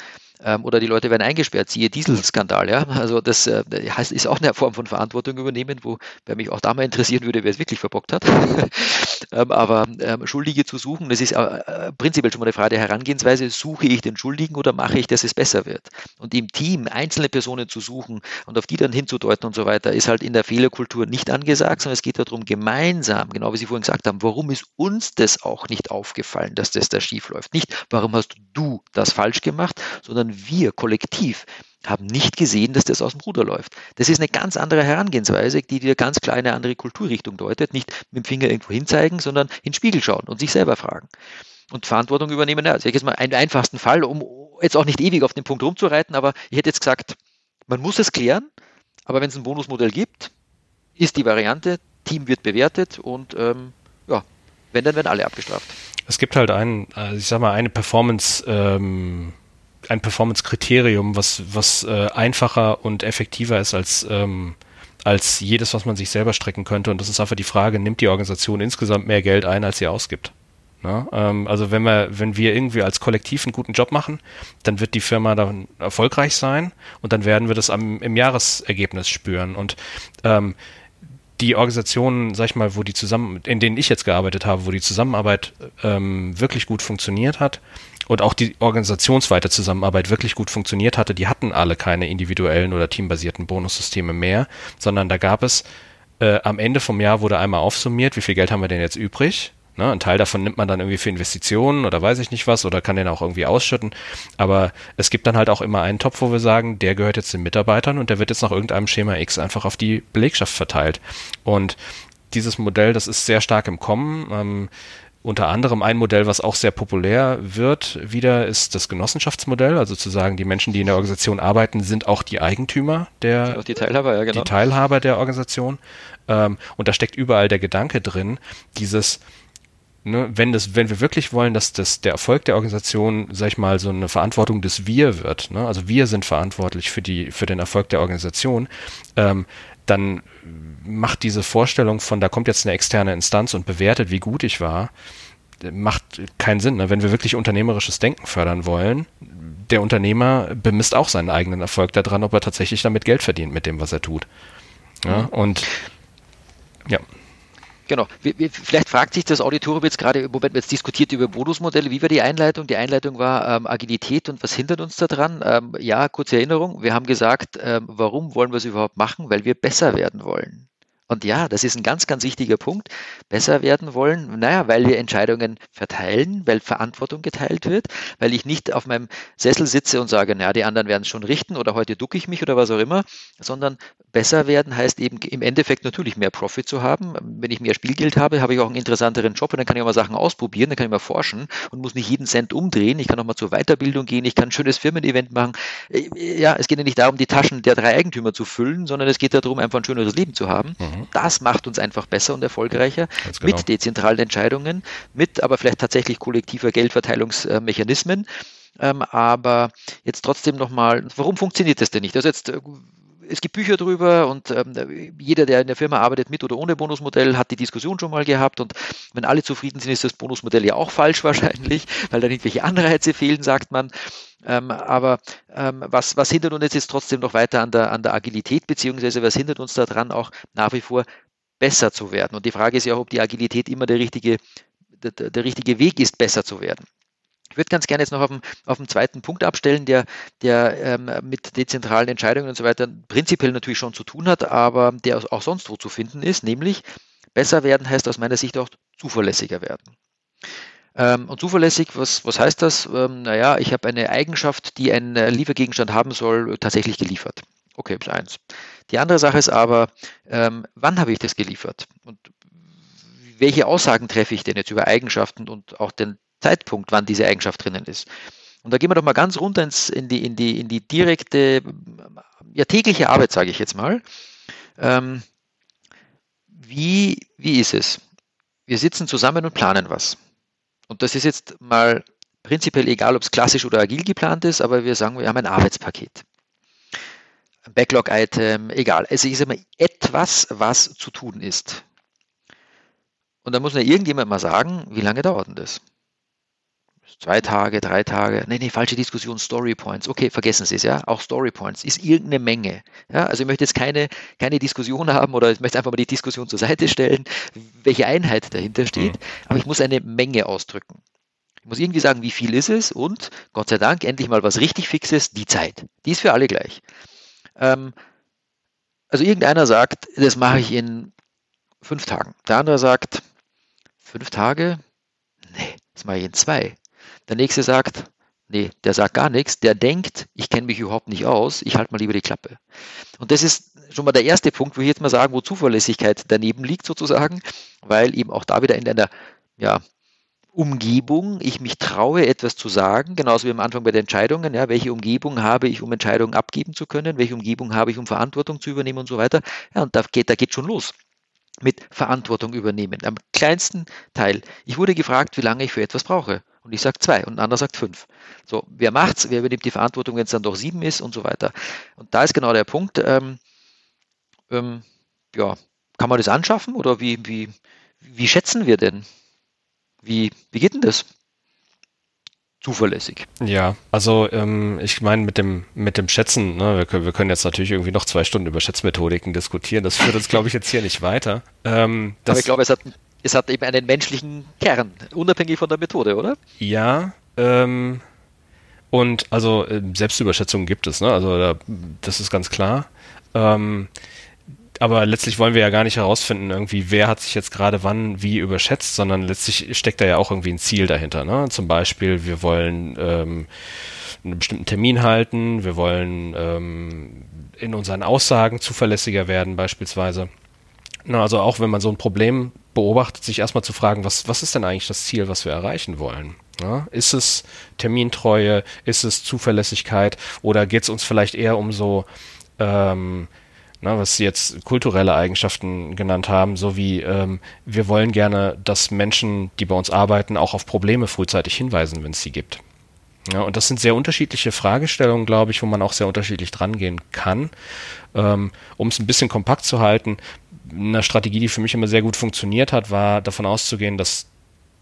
Ähm, oder die Leute werden eingesperrt, siehe Dieselskandal. Ja? Also das äh, heißt, ist auch eine Form von Verantwortung übernehmen, wo wer mich auch da mal interessieren würde, wer es wirklich verbockt hat. ähm, aber ähm, Schuldige zu suchen, das ist äh, äh, prinzipiell schon mal eine Frage der Herangehensweise, suche ich den Schuldigen oder mache ich, dass es besser wird? Und im Team einzelne Personen zu suchen und auf die dann hinzudeuten und so weiter, ist halt in der Fehlerkultur nicht angesagt, sondern es geht darum, gemeinsam, genau wie Sie vorhin gesagt haben, warum ist uns das auch nicht aufgefallen, dass das da schief läuft? Nicht, warum hast du das falsch gemacht, sondern wir kollektiv haben nicht gesehen, dass das aus dem Ruder läuft. Das ist eine ganz andere Herangehensweise, die dir ganz klar eine andere Kulturrichtung deutet. Nicht mit dem Finger irgendwo hinzeigen, sondern in den Spiegel schauen und sich selber fragen. Und Verantwortung übernehmen. Ja, also ich jetzt mal einen einfachsten Fall, um jetzt auch nicht ewig auf den Punkt rumzureiten, aber ich hätte jetzt gesagt, man muss es klären, aber wenn es ein Bonusmodell gibt, ist die Variante, Team wird bewertet und ähm, ja, wenn, dann werden alle abgestraft. Es gibt halt ein, also ich sag mal, eine Performance, ähm, ein Performance-Kriterium, was, was äh, einfacher und effektiver ist als, ähm, als jedes, was man sich selber strecken könnte. Und das ist einfach die Frage, nimmt die Organisation insgesamt mehr Geld ein, als sie ausgibt? Ne? Ähm, also wenn wir, wenn wir irgendwie als Kollektiv einen guten Job machen, dann wird die Firma dann erfolgreich sein und dann werden wir das am, im Jahresergebnis spüren. Und ähm, die Organisationen, sag ich mal, wo die zusammen, in denen ich jetzt gearbeitet habe, wo die Zusammenarbeit ähm, wirklich gut funktioniert hat und auch die organisationsweite Zusammenarbeit wirklich gut funktioniert hatte, die hatten alle keine individuellen oder teambasierten Bonussysteme mehr, sondern da gab es äh, am Ende vom Jahr wurde einmal aufsummiert, wie viel Geld haben wir denn jetzt übrig? Ne, ein Teil davon nimmt man dann irgendwie für Investitionen oder weiß ich nicht was oder kann den auch irgendwie ausschütten. Aber es gibt dann halt auch immer einen Topf, wo wir sagen, der gehört jetzt den Mitarbeitern und der wird jetzt nach irgendeinem Schema X einfach auf die Belegschaft verteilt. Und dieses Modell, das ist sehr stark im Kommen. Ähm, unter anderem ein Modell, was auch sehr populär wird, wieder ist das Genossenschaftsmodell. Also zu sagen, die Menschen, die in der Organisation arbeiten, sind auch die Eigentümer der, auch die Teilhaber, ja, genau. die Teilhaber der Organisation. Ähm, und da steckt überall der Gedanke drin, dieses, ne, wenn das, wenn wir wirklich wollen, dass das der Erfolg der Organisation, sag ich mal, so eine Verantwortung des Wir wird, ne, also wir sind verantwortlich für die, für den Erfolg der Organisation, ähm, dann macht diese Vorstellung von, da kommt jetzt eine externe Instanz und bewertet, wie gut ich war, macht keinen Sinn. Ne? Wenn wir wirklich unternehmerisches Denken fördern wollen, der Unternehmer bemisst auch seinen eigenen Erfolg daran, ob er tatsächlich damit Geld verdient mit dem, was er tut. Ja, mhm. und ja. Genau. Vielleicht fragt sich das Auditorium jetzt gerade, im Moment jetzt diskutiert über Bonusmodelle. Wie war die Einleitung? Die Einleitung war ähm, Agilität und was hindert uns daran? Ähm, ja, kurze Erinnerung. Wir haben gesagt, ähm, warum wollen wir es überhaupt machen? Weil wir besser werden wollen. Und ja, das ist ein ganz, ganz wichtiger Punkt. Besser werden wollen, naja, weil wir Entscheidungen verteilen, weil Verantwortung geteilt wird, weil ich nicht auf meinem Sessel sitze und sage, naja, die anderen werden es schon richten oder heute ducke ich mich oder was auch immer, sondern besser werden heißt eben im Endeffekt natürlich mehr Profit zu haben. Wenn ich mehr Spielgeld habe, habe ich auch einen interessanteren Job und dann kann ich auch mal Sachen ausprobieren, dann kann ich mal forschen und muss nicht jeden Cent umdrehen. Ich kann auch mal zur Weiterbildung gehen, ich kann ein schönes Firmen-Event machen. Ja, es geht ja nicht darum, die Taschen der drei Eigentümer zu füllen, sondern es geht darum, einfach ein schöneres Leben zu haben. Mhm. Das macht uns einfach besser und erfolgreicher genau. mit dezentralen Entscheidungen, mit aber vielleicht tatsächlich kollektiver Geldverteilungsmechanismen. Ähm, aber jetzt trotzdem nochmal, warum funktioniert das denn nicht? Also jetzt äh, es gibt Bücher drüber und ähm, jeder, der in der Firma arbeitet, mit oder ohne Bonusmodell, hat die Diskussion schon mal gehabt. Und wenn alle zufrieden sind, ist das Bonusmodell ja auch falsch wahrscheinlich, weil da irgendwelche Anreize fehlen, sagt man. Ähm, aber ähm, was, was hindert uns jetzt trotzdem noch weiter an der, an der Agilität, beziehungsweise was hindert uns daran, auch nach wie vor besser zu werden? Und die Frage ist ja auch, ob die Agilität immer der richtige, der, der richtige Weg ist, besser zu werden. Ich würde ganz gerne jetzt noch auf den, auf den zweiten Punkt abstellen, der, der ähm, mit dezentralen Entscheidungen und so weiter prinzipiell natürlich schon zu tun hat, aber der auch sonst wo zu finden ist, nämlich besser werden heißt aus meiner Sicht auch zuverlässiger werden. Ähm, und zuverlässig, was, was heißt das? Ähm, naja, ich habe eine Eigenschaft, die ein äh, Liefergegenstand haben soll, tatsächlich geliefert. Okay, ist eins. Die andere Sache ist aber, ähm, wann habe ich das geliefert? Und welche Aussagen treffe ich denn jetzt über Eigenschaften und auch den Zeitpunkt, wann diese Eigenschaft drinnen ist? Und da gehen wir doch mal ganz runter ins, in, die, in, die, in die direkte, ja, tägliche Arbeit, sage ich jetzt mal. Ähm, wie, wie ist es? Wir sitzen zusammen und planen was. Und das ist jetzt mal prinzipiell egal, ob es klassisch oder agil geplant ist, aber wir sagen, wir haben ein Arbeitspaket. Ein Backlog-Item, egal. Ich sage mal etwas, was zu tun ist. Und da muss mir irgendjemand mal sagen, wie lange dauert denn das? Zwei Tage, drei Tage, nee, nee, falsche Diskussion, Story Points. Okay, vergessen Sie es, ja. Auch Story Points ist irgendeine Menge. Ja, also ich möchte jetzt keine, keine Diskussion haben oder ich möchte einfach mal die Diskussion zur Seite stellen, welche Einheit dahinter steht, mhm. aber ich muss eine Menge ausdrücken. Ich muss irgendwie sagen, wie viel ist es und Gott sei Dank endlich mal was richtig Fixes, die Zeit. Die ist für alle gleich. Ähm, also irgendeiner sagt, das mache ich in fünf Tagen. Der andere sagt, fünf Tage? Nee, das mache ich in zwei. Der nächste sagt, nee, der sagt gar nichts, der denkt, ich kenne mich überhaupt nicht aus, ich halte mal lieber die Klappe. Und das ist schon mal der erste Punkt, wo ich jetzt mal sagen, wo Zuverlässigkeit daneben liegt sozusagen, weil eben auch da wieder in einer ja, Umgebung ich mich traue, etwas zu sagen, genauso wie am Anfang bei den Entscheidungen, ja, welche Umgebung habe ich, um Entscheidungen abgeben zu können, welche Umgebung habe ich, um Verantwortung zu übernehmen und so weiter. Ja, und da geht, da geht schon los mit Verantwortung übernehmen. Am kleinsten Teil. Ich wurde gefragt, wie lange ich für etwas brauche. Und ich sage zwei und ein anderer sagt fünf. So, wer macht's? Wer übernimmt die Verantwortung, wenn es dann doch sieben ist und so weiter. Und da ist genau der Punkt. Ähm, ähm, ja, kann man das anschaffen oder wie, wie, wie schätzen wir denn? Wie, wie geht denn das? zuverlässig. Ja, also ähm, ich meine mit dem mit dem Schätzen, ne, wir, können, wir können jetzt natürlich irgendwie noch zwei Stunden über Schätzmethodiken diskutieren. Das führt uns, glaube ich, jetzt hier nicht weiter. Ähm, Aber ich glaube, es hat es hat eben einen menschlichen Kern, unabhängig von der Methode, oder? Ja, ähm, und also äh, Selbstüberschätzungen gibt es, ne? Also da, das ist ganz klar. Ähm, aber letztlich wollen wir ja gar nicht herausfinden, irgendwie, wer hat sich jetzt gerade wann wie überschätzt, sondern letztlich steckt da ja auch irgendwie ein Ziel dahinter. Ne? Zum Beispiel, wir wollen ähm, einen bestimmten Termin halten, wir wollen ähm, in unseren Aussagen zuverlässiger werden, beispielsweise. Na, also auch wenn man so ein Problem beobachtet, sich erstmal zu fragen, was, was ist denn eigentlich das Ziel, was wir erreichen wollen? Ja, ist es Termintreue, ist es Zuverlässigkeit oder geht es uns vielleicht eher um so, ähm, na, was Sie jetzt kulturelle Eigenschaften genannt haben, so wie ähm, wir wollen gerne, dass Menschen, die bei uns arbeiten, auch auf Probleme frühzeitig hinweisen, wenn es sie gibt. Ja, und das sind sehr unterschiedliche Fragestellungen, glaube ich, wo man auch sehr unterschiedlich drangehen kann. Ähm, um es ein bisschen kompakt zu halten, eine Strategie, die für mich immer sehr gut funktioniert hat, war davon auszugehen, dass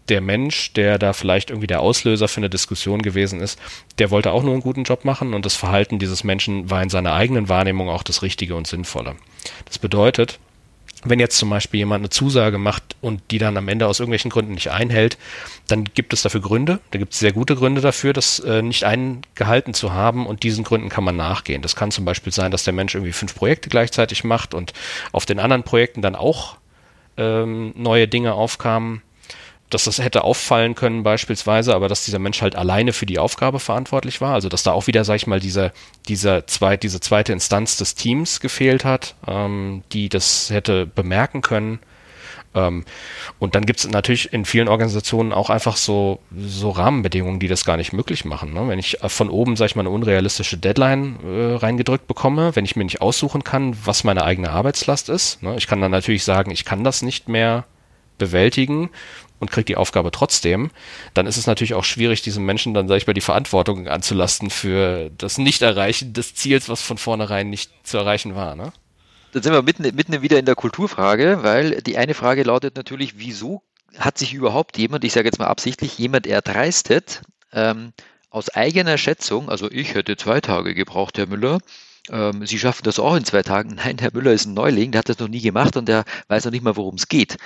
der Mensch, der da vielleicht irgendwie der Auslöser für eine Diskussion gewesen ist, der wollte auch nur einen guten Job machen und das Verhalten dieses Menschen war in seiner eigenen Wahrnehmung auch das Richtige und Sinnvolle. Das bedeutet, wenn jetzt zum Beispiel jemand eine Zusage macht und die dann am Ende aus irgendwelchen Gründen nicht einhält, dann gibt es dafür Gründe. Da gibt es sehr gute Gründe dafür, das äh, nicht eingehalten zu haben und diesen Gründen kann man nachgehen. Das kann zum Beispiel sein, dass der Mensch irgendwie fünf Projekte gleichzeitig macht und auf den anderen Projekten dann auch ähm, neue Dinge aufkamen dass das hätte auffallen können beispielsweise, aber dass dieser Mensch halt alleine für die Aufgabe verantwortlich war. Also dass da auch wieder, sag ich mal, diese, dieser zweit, diese zweite Instanz des Teams gefehlt hat, ähm, die das hätte bemerken können. Ähm, und dann gibt es natürlich in vielen Organisationen auch einfach so, so Rahmenbedingungen, die das gar nicht möglich machen. Ne? Wenn ich von oben, sag ich mal, eine unrealistische Deadline äh, reingedrückt bekomme, wenn ich mir nicht aussuchen kann, was meine eigene Arbeitslast ist, ne? ich kann dann natürlich sagen, ich kann das nicht mehr bewältigen und kriegt die Aufgabe trotzdem, dann ist es natürlich auch schwierig, diesem Menschen dann, sag ich mal, die Verantwortung anzulasten für das Nicht-Erreichen des Ziels, was von vornherein nicht zu erreichen war. Ne? Dann sind wir mitten, mitten wieder in der Kulturfrage, weil die eine Frage lautet natürlich, wieso hat sich überhaupt jemand, ich sage jetzt mal absichtlich, jemand erdreistet, ähm, aus eigener Schätzung, also ich hätte zwei Tage gebraucht, Herr Müller, ähm, Sie schaffen das auch in zwei Tagen. Nein, Herr Müller ist ein Neuling, der hat das noch nie gemacht und der weiß noch nicht mal, worum es geht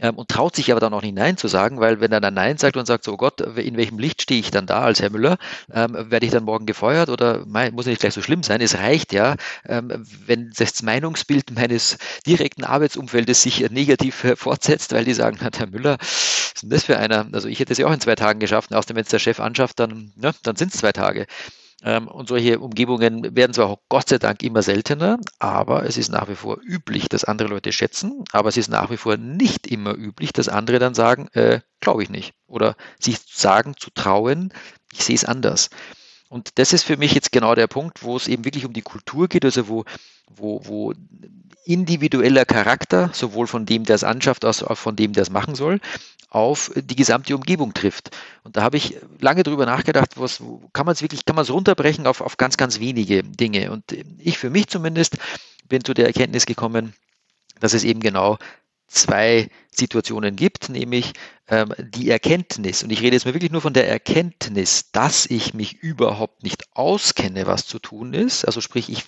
ähm, und traut sich aber dann auch nicht Nein zu sagen, weil wenn er dann Nein sagt und sagt, so oh Gott, in welchem Licht stehe ich dann da als Herr Müller, ähm, werde ich dann morgen gefeuert oder mein, muss nicht gleich so schlimm sein. Es reicht ja, ähm, wenn das Meinungsbild meines direkten Arbeitsumfeldes sich negativ fortsetzt, weil die sagen, Herr Müller, was ist denn das für einer? Also ich hätte es ja auch in zwei Tagen geschafft, außerdem wenn es der Chef anschafft, dann, ja, dann sind es zwei Tage. Ähm, und solche Umgebungen werden zwar Gott sei Dank immer seltener, aber es ist nach wie vor üblich, dass andere Leute schätzen, aber es ist nach wie vor nicht immer üblich, dass andere dann sagen, äh, glaube ich nicht. Oder sich sagen, zu trauen, ich sehe es anders. Und das ist für mich jetzt genau der Punkt, wo es eben wirklich um die Kultur geht, also wo, wo, wo individueller Charakter, sowohl von dem, der es anschafft, als auch von dem, der es machen soll, auf die gesamte Umgebung trifft. Und da habe ich lange drüber nachgedacht, was kann man es wirklich, kann man es runterbrechen auf, auf ganz, ganz wenige Dinge. Und ich für mich zumindest bin zu der Erkenntnis gekommen, dass es eben genau zwei Situationen gibt, nämlich ähm, die Erkenntnis, und ich rede jetzt mal wirklich nur von der Erkenntnis, dass ich mich überhaupt nicht auskenne, was zu tun ist, also sprich, ich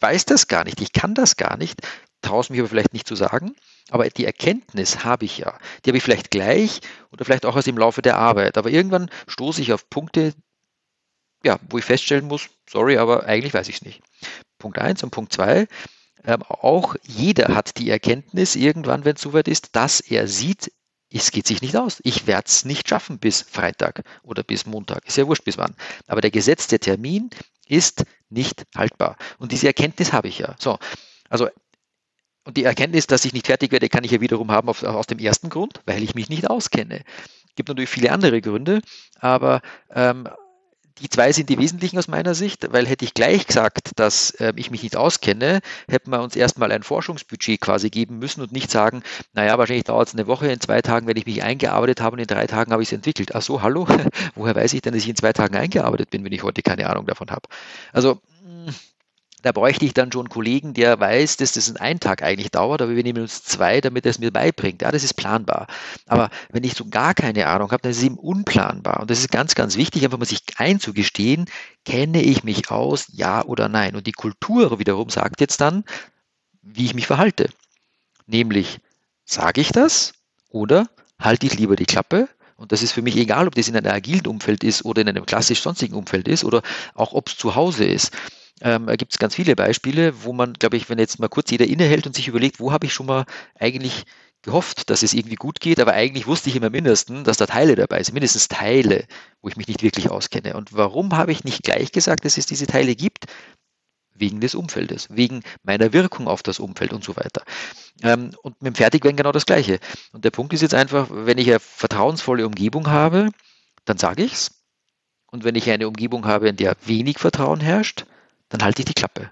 weiß das gar nicht, ich kann das gar nicht, traue es mich aber vielleicht nicht zu sagen, aber die Erkenntnis habe ich ja. Die habe ich vielleicht gleich oder vielleicht auch erst im Laufe der Arbeit, aber irgendwann stoße ich auf Punkte, ja, wo ich feststellen muss, sorry, aber eigentlich weiß ich es nicht. Punkt eins. Und Punkt zwei ähm, auch jeder hat die Erkenntnis irgendwann, wenn es soweit ist, dass er sieht, es geht sich nicht aus. Ich werde es nicht schaffen bis Freitag oder bis Montag. Ist ja wurscht bis wann. Aber der gesetzte Termin ist nicht haltbar. Und diese Erkenntnis habe ich ja. So, also und die Erkenntnis, dass ich nicht fertig werde, kann ich ja wiederum haben auf, aus dem ersten Grund, weil ich mich nicht auskenne. Es gibt natürlich viele andere Gründe, aber ähm, die zwei sind die wesentlichen aus meiner Sicht, weil hätte ich gleich gesagt, dass äh, ich mich nicht auskenne, hätten wir uns erstmal ein Forschungsbudget quasi geben müssen und nicht sagen, naja, wahrscheinlich dauert es eine Woche, in zwei Tagen werde ich mich eingearbeitet haben und in drei Tagen habe ich es entwickelt. Ach so, hallo, woher weiß ich denn, dass ich in zwei Tagen eingearbeitet bin, wenn ich heute keine Ahnung davon habe? Also da bräuchte ich dann schon einen Kollegen, der weiß, dass das ein Tag eigentlich dauert, aber wir nehmen uns zwei, damit er es mir beibringt. Ja, das ist planbar. Aber wenn ich so gar keine Ahnung habe, dann ist es eben unplanbar. Und das ist ganz, ganz wichtig, einfach mal sich einzugestehen, kenne ich mich aus, ja oder nein. Und die Kultur wiederum sagt jetzt dann, wie ich mich verhalte. Nämlich, sage ich das oder halte ich lieber die Klappe und das ist für mich egal, ob das in einem agilen Umfeld ist oder in einem klassisch sonstigen Umfeld ist oder auch ob es zu Hause ist ähm, gibt es ganz viele Beispiele, wo man, glaube ich, wenn jetzt mal kurz jeder innehält und sich überlegt, wo habe ich schon mal eigentlich gehofft, dass es irgendwie gut geht, aber eigentlich wusste ich immer mindestens, dass da Teile dabei sind, mindestens Teile, wo ich mich nicht wirklich auskenne. Und warum habe ich nicht gleich gesagt, dass es diese Teile gibt? Wegen des Umfeldes, wegen meiner Wirkung auf das Umfeld und so weiter. Ähm, und mit dem Fertigwerden genau das Gleiche. Und der Punkt ist jetzt einfach, wenn ich eine vertrauensvolle Umgebung habe, dann sage ich es. Und wenn ich eine Umgebung habe, in der wenig Vertrauen herrscht, dann halte ich die Klappe.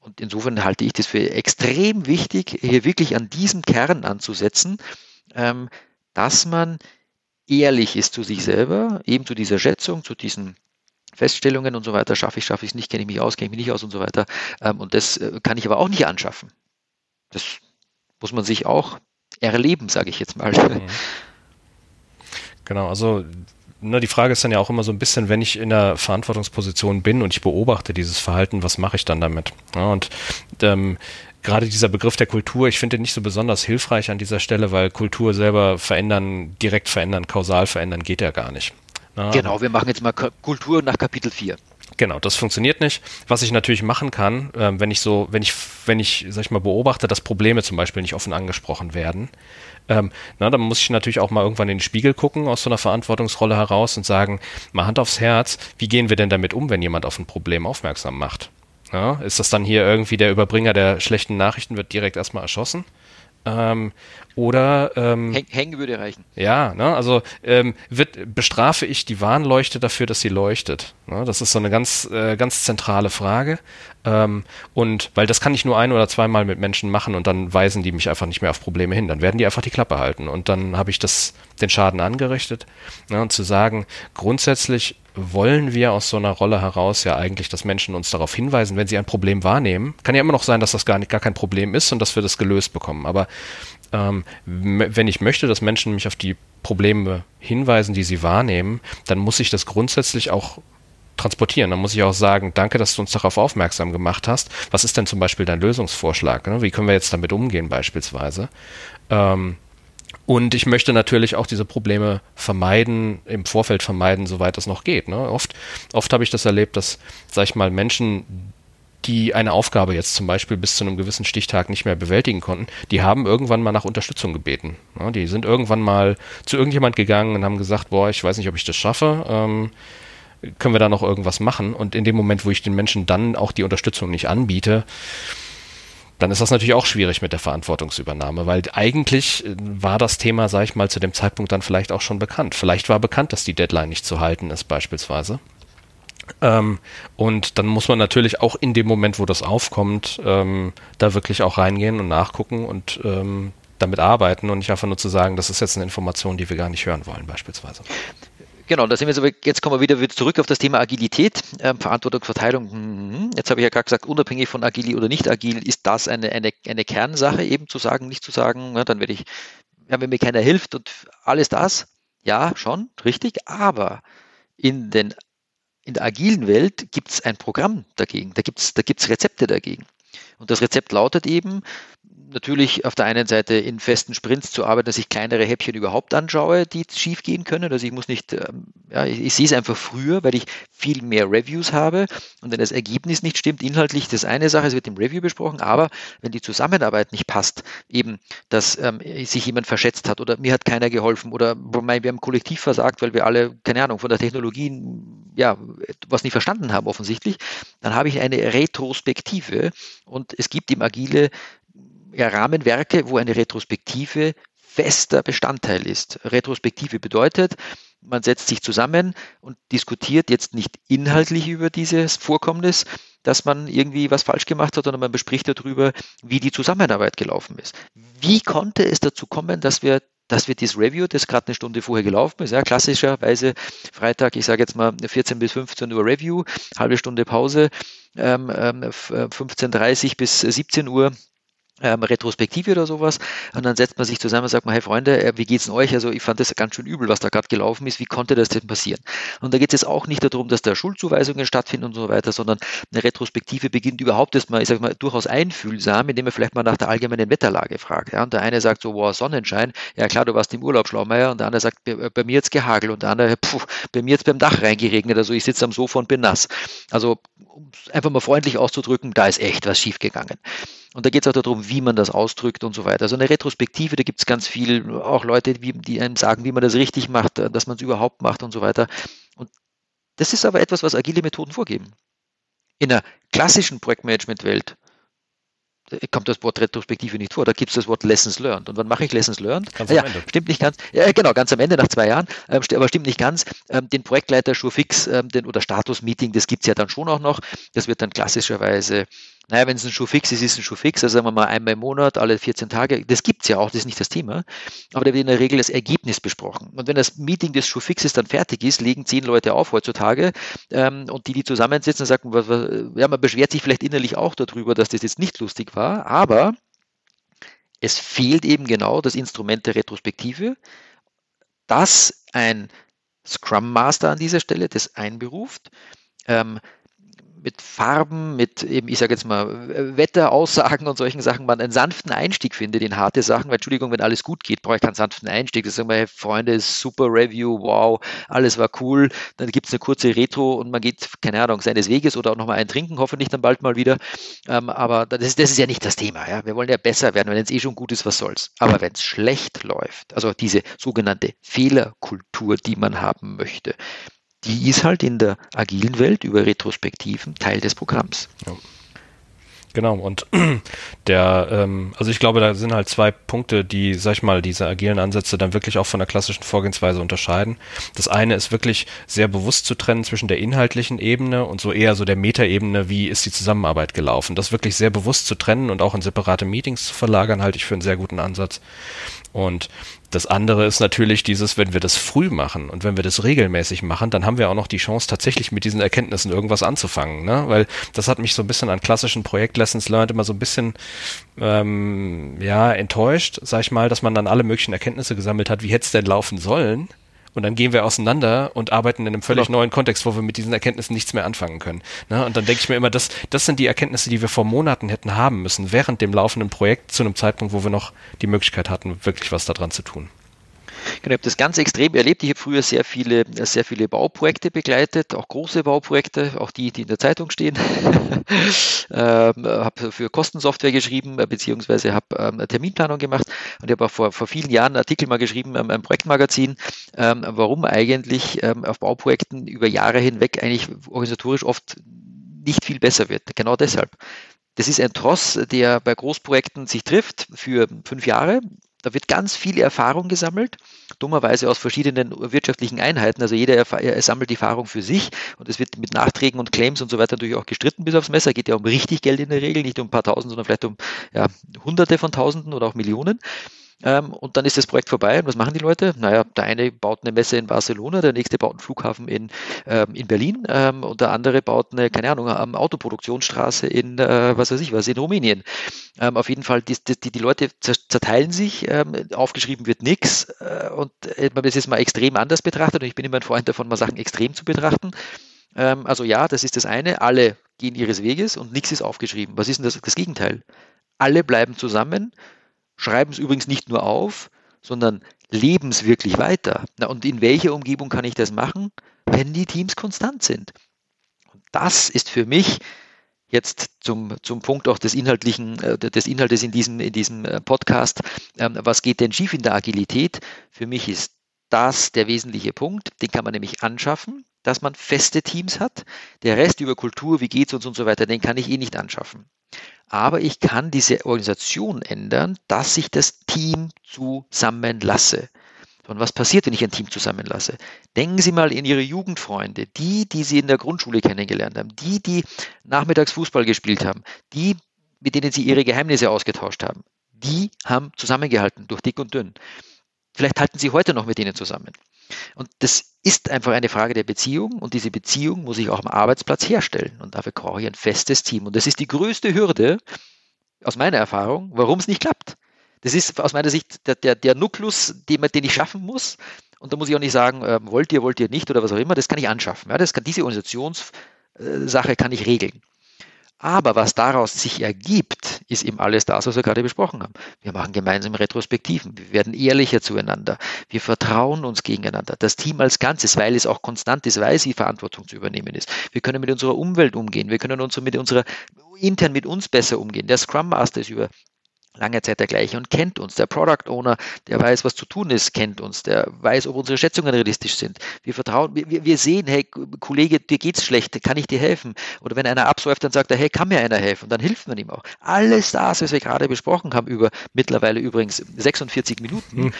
Und insofern halte ich das für extrem wichtig, hier wirklich an diesem Kern anzusetzen, ähm, dass man ehrlich ist zu sich selber, eben zu dieser Schätzung, zu diesen Feststellungen und so weiter, schaffe ich, schaffe ich es nicht, kenne ich mich aus, kenne ich mich nicht aus und so weiter. Ähm, und das äh, kann ich aber auch nicht anschaffen. Das muss man sich auch erleben, sage ich jetzt mal. Mhm. Genau, also ne, die Frage ist dann ja auch immer so ein bisschen, wenn ich in der Verantwortungsposition bin und ich beobachte dieses Verhalten, was mache ich dann damit? Ja, und ähm, gerade dieser Begriff der Kultur, ich finde den nicht so besonders hilfreich an dieser Stelle, weil Kultur selber verändern, direkt verändern, kausal verändern geht ja gar nicht. Ja, genau, wir machen jetzt mal Kultur nach Kapitel 4. Genau, das funktioniert nicht. Was ich natürlich machen kann, äh, wenn ich so, wenn ich, wenn ich, sag ich mal, beobachte, dass Probleme zum Beispiel nicht offen angesprochen werden, ähm, na, dann muss ich natürlich auch mal irgendwann in den Spiegel gucken aus so einer Verantwortungsrolle heraus und sagen, mal Hand aufs Herz, wie gehen wir denn damit um, wenn jemand auf ein Problem aufmerksam macht? Ja, ist das dann hier irgendwie der Überbringer der schlechten Nachrichten wird direkt erstmal erschossen? Ähm, oder ähm, Häng, hängen würde reichen. Ja, ne, also ähm, wird, bestrafe ich die Warnleuchte dafür, dass sie leuchtet. Ne? Das ist so eine ganz, äh, ganz zentrale Frage. Ähm, und weil das kann ich nur ein oder zweimal mit Menschen machen und dann weisen die mich einfach nicht mehr auf Probleme hin. Dann werden die einfach die Klappe halten und dann habe ich das, den Schaden angerichtet. Ne? Und zu sagen, grundsätzlich wollen wir aus so einer Rolle heraus ja eigentlich, dass Menschen uns darauf hinweisen, wenn sie ein Problem wahrnehmen. Kann ja immer noch sein, dass das gar nicht gar kein Problem ist und dass wir das gelöst bekommen. Aber ähm, wenn ich möchte, dass Menschen mich auf die Probleme hinweisen, die sie wahrnehmen, dann muss ich das grundsätzlich auch transportieren. Dann muss ich auch sagen, danke, dass du uns darauf aufmerksam gemacht hast. Was ist denn zum Beispiel dein Lösungsvorschlag? Ne? Wie können wir jetzt damit umgehen beispielsweise? Ähm, und ich möchte natürlich auch diese Probleme vermeiden, im Vorfeld vermeiden, soweit es noch geht. Ne? Oft, oft habe ich das erlebt, dass, sag ich mal, Menschen, die eine Aufgabe jetzt zum Beispiel bis zu einem gewissen Stichtag nicht mehr bewältigen konnten, die haben irgendwann mal nach Unterstützung gebeten. Ja, die sind irgendwann mal zu irgendjemand gegangen und haben gesagt, boah, ich weiß nicht, ob ich das schaffe. Ähm, können wir da noch irgendwas machen? Und in dem Moment, wo ich den Menschen dann auch die Unterstützung nicht anbiete, dann ist das natürlich auch schwierig mit der Verantwortungsübernahme, weil eigentlich äh, war das Thema, sage ich mal, zu dem Zeitpunkt dann vielleicht auch schon bekannt. Vielleicht war bekannt, dass die Deadline nicht zu halten ist, beispielsweise. Ähm, und dann muss man natürlich auch in dem Moment, wo das aufkommt, ähm, da wirklich auch reingehen und nachgucken und ähm, damit arbeiten und nicht einfach nur zu sagen, das ist jetzt eine Information, die wir gar nicht hören wollen, beispielsweise. Genau, da sind wir aber, jetzt kommen wir wieder, wieder zurück auf das Thema Agilität, äh, Verantwortungsverteilung. Hm, jetzt habe ich ja gerade gesagt, unabhängig von agil oder nicht agil, ist das eine, eine, eine Kernsache, eben zu sagen, nicht zu sagen, na, dann werde ich, ja, wenn mir keiner hilft und alles das, ja, schon, richtig, aber in, den, in der agilen Welt gibt es ein Programm dagegen, da gibt es da gibt's Rezepte dagegen. Und das Rezept lautet eben, natürlich auf der einen Seite in festen Sprints zu arbeiten, dass ich kleinere Häppchen überhaupt anschaue, die schief gehen können. Also ich muss nicht, ähm, ja, ich, ich sehe es einfach früher, weil ich viel mehr Reviews habe. Und wenn das Ergebnis nicht stimmt, inhaltlich, das eine Sache, es wird im Review besprochen, aber wenn die Zusammenarbeit nicht passt, eben, dass ähm, sich jemand verschätzt hat oder mir hat keiner geholfen oder wir haben kollektiv versagt, weil wir alle, keine Ahnung, von der Technologie, ja, was nicht verstanden haben offensichtlich, dann habe ich eine Retrospektive und es gibt im Agile ja, Rahmenwerke, wo eine Retrospektive fester Bestandteil ist. Retrospektive bedeutet, man setzt sich zusammen und diskutiert jetzt nicht inhaltlich über dieses Vorkommnis, dass man irgendwie was falsch gemacht hat, sondern man bespricht darüber, wie die Zusammenarbeit gelaufen ist. Wie konnte es dazu kommen, dass wir dass wir das Review, das gerade eine Stunde vorher gelaufen ist, ja, klassischerweise Freitag, ich sage jetzt mal 14 bis 15 Uhr Review, halbe Stunde Pause, 15.30 ähm, bis 17 Uhr ähm, Retrospektive oder sowas. Und dann setzt man sich zusammen und sagt man, hey Freunde, äh, wie geht's denn euch? Also ich fand das ganz schön übel, was da gerade gelaufen ist. Wie konnte das denn passieren? Und da geht es jetzt auch nicht darum, dass da Schuldzuweisungen stattfinden und so weiter, sondern eine Retrospektive beginnt überhaupt erstmal, ich sag mal, durchaus einfühlsam, indem man vielleicht mal nach der allgemeinen Wetterlage fragt. Ja? Und der eine sagt so, wow, Sonnenschein. Ja klar, du warst im Urlaub, Schlaumeier. Und der andere sagt, bei, bei mir jetzt gehagelt. Und der andere, pfuh, bei mir jetzt beim Dach reingeregnet. Also ich sitze am Sofa und bin nass. Also um einfach mal freundlich auszudrücken, da ist echt was schiefgegangen. Und da geht es auch darum, wie man das ausdrückt und so weiter. Also eine Retrospektive, da gibt es ganz viel, auch Leute, die einem sagen, wie man das richtig macht, dass man es überhaupt macht und so weiter. Und das ist aber etwas, was agile Methoden vorgeben. In der klassischen Projektmanagement-Welt kommt das Wort Retrospektive nicht vor. Da gibt es das Wort Lessons Learned. Und wann mache ich Lessons Learned? Ganz ja, stimmt nicht ganz. Ja, genau, ganz am Ende nach zwei Jahren. Ähm, aber stimmt nicht ganz. Ähm, den Projektleiter Schurfix ähm, den, oder Status-Meeting, das gibt es ja dann schon auch noch. Das wird dann klassischerweise naja, wenn es ein Schuh fix ist, ist ein Schuh fix. Also sagen wir mal einmal im Monat, alle 14 Tage. Das gibt es ja auch, das ist nicht das Thema. Aber da wird in der Regel das Ergebnis besprochen. Und wenn das Meeting des Schuh fixes dann fertig ist, legen zehn Leute auf heutzutage ähm, und die, die zusammensitzen, sagen, was, was, ja, man beschwert sich vielleicht innerlich auch darüber, dass das jetzt nicht lustig war, aber es fehlt eben genau das Instrument der Retrospektive, das ein Scrum Master an dieser Stelle das einberuft, ähm, mit Farben, mit eben, ich sage jetzt mal, Wetteraussagen und solchen Sachen man einen sanften Einstieg findet in harte Sachen, weil Entschuldigung, wenn alles gut geht, brauche ich keinen sanften Einstieg. Das sagen wir, hey, Freunde, super Review, wow, alles war cool. Dann gibt es eine kurze Retro und man geht, keine Ahnung, seines Weges oder auch nochmal ein Trinken, hoffentlich dann bald mal wieder. Ähm, aber das ist, das ist ja nicht das Thema. Ja? Wir wollen ja besser werden, wenn es eh schon gut ist, was soll's. Aber wenn es schlecht läuft, also diese sogenannte Fehlerkultur, die man haben möchte, die ist halt in der agilen Welt über Retrospektiven Teil des Programms. Ja. Genau, und der, ähm, also ich glaube, da sind halt zwei Punkte, die, sag ich mal, diese agilen Ansätze dann wirklich auch von der klassischen Vorgehensweise unterscheiden. Das eine ist wirklich sehr bewusst zu trennen zwischen der inhaltlichen Ebene und so eher so der Metaebene, wie ist die Zusammenarbeit gelaufen. Das wirklich sehr bewusst zu trennen und auch in separate Meetings zu verlagern, halte ich für einen sehr guten Ansatz. Und das andere ist natürlich dieses, wenn wir das früh machen und wenn wir das regelmäßig machen, dann haben wir auch noch die Chance, tatsächlich mit diesen Erkenntnissen irgendwas anzufangen. Ne? Weil das hat mich so ein bisschen an klassischen Projekt-Lessons learned immer so ein bisschen ähm, ja, enttäuscht, sag ich mal, dass man dann alle möglichen Erkenntnisse gesammelt hat, wie hätte es denn laufen sollen. Und dann gehen wir auseinander und arbeiten in einem völlig genau. neuen Kontext, wo wir mit diesen Erkenntnissen nichts mehr anfangen können. Ne? Und dann denke ich mir immer, das, das sind die Erkenntnisse, die wir vor Monaten hätten haben müssen, während dem laufenden Projekt, zu einem Zeitpunkt, wo wir noch die Möglichkeit hatten, wirklich was daran zu tun. Ich habe das ganz extrem erlebt. Ich habe früher sehr viele, sehr viele Bauprojekte begleitet, auch große Bauprojekte, auch die, die in der Zeitung stehen. ähm, habe für Kostensoftware geschrieben, äh, beziehungsweise habe ähm, Terminplanung gemacht und ich habe auch vor, vor vielen Jahren einen Artikel mal geschrieben ähm, im Projektmagazin, ähm, warum eigentlich ähm, auf Bauprojekten über Jahre hinweg eigentlich organisatorisch oft nicht viel besser wird. Genau deshalb. Das ist ein Tross, der bei Großprojekten sich trifft für fünf Jahre da wird ganz viel Erfahrung gesammelt, dummerweise aus verschiedenen wirtschaftlichen Einheiten. Also jeder sammelt die Erfahrung für sich und es wird mit Nachträgen und Claims und so weiter natürlich auch gestritten bis aufs Messer. Geht ja um richtig Geld in der Regel, nicht um ein paar Tausend, sondern vielleicht um ja, Hunderte von Tausenden oder auch Millionen. Ähm, und dann ist das Projekt vorbei. Und was machen die Leute? Naja, der eine baut eine Messe in Barcelona, der nächste baut einen Flughafen in, ähm, in Berlin ähm, und der andere baut eine, keine Ahnung, eine Autoproduktionsstraße in, äh, was weiß ich was, in Rumänien. Ähm, auf jeden Fall, die, die, die Leute zerteilen sich, ähm, aufgeschrieben wird nichts äh, und äh, man das jetzt mal extrem anders betrachtet und ich bin immer ein Freund davon, mal Sachen extrem zu betrachten. Ähm, also ja, das ist das eine, alle gehen ihres Weges und nichts ist aufgeschrieben. Was ist denn das, das Gegenteil? Alle bleiben zusammen, schreiben es übrigens nicht nur auf, sondern leben es wirklich weiter. Na, und in welcher Umgebung kann ich das machen, wenn die Teams konstant sind? Und das ist für mich jetzt zum, zum Punkt auch des inhaltlichen, äh, des Inhaltes in diesem, in diesem äh, Podcast. Ähm, was geht denn schief in der Agilität? Für mich ist das der wesentliche Punkt. Den kann man nämlich anschaffen, dass man feste Teams hat. Der Rest über Kultur, wie geht's uns und so weiter, den kann ich eh nicht anschaffen. Aber ich kann diese Organisation ändern, dass ich das Team zusammenlasse. Und was passiert, wenn ich ein Team zusammenlasse? Denken Sie mal in Ihre Jugendfreunde, die, die Sie in der Grundschule kennengelernt haben, die, die nachmittags Fußball gespielt haben, die, mit denen Sie Ihre Geheimnisse ausgetauscht haben. Die haben zusammengehalten durch dick und dünn. Vielleicht halten Sie heute noch mit ihnen zusammen. Und das ist einfach eine Frage der Beziehung und diese Beziehung muss ich auch am Arbeitsplatz herstellen. Und dafür brauche ich ein festes Team. Und das ist die größte Hürde aus meiner Erfahrung, warum es nicht klappt. Das ist aus meiner Sicht der, der, der Nukleus, den, den ich schaffen muss. Und da muss ich auch nicht sagen, äh, wollt ihr, wollt ihr nicht oder was auch immer. Das kann ich anschaffen. Ja, das kann, diese Organisationssache kann ich regeln. Aber was daraus sich ergibt, ist eben alles das, was wir gerade besprochen haben. Wir machen gemeinsam Retrospektiven, wir werden ehrlicher zueinander, wir vertrauen uns gegeneinander. Das Team als Ganzes, weil es auch konstant ist, weiß, wie Verantwortung zu übernehmen ist. Wir können mit unserer Umwelt umgehen, wir können uns mit unserer intern mit uns besser umgehen. Der Scrum Master ist über lange Zeit der gleiche und kennt uns. Der Product Owner, der weiß, was zu tun ist, kennt uns. Der weiß, ob unsere Schätzungen realistisch sind. Wir vertrauen, wir, wir sehen, hey, Kollege, dir geht's schlecht, kann ich dir helfen? Oder wenn einer absäuft, dann sagt er, hey, kann mir einer helfen? Und dann hilft man ihm auch. Alles das, was wir gerade besprochen haben, über mittlerweile übrigens 46 Minuten. Hm.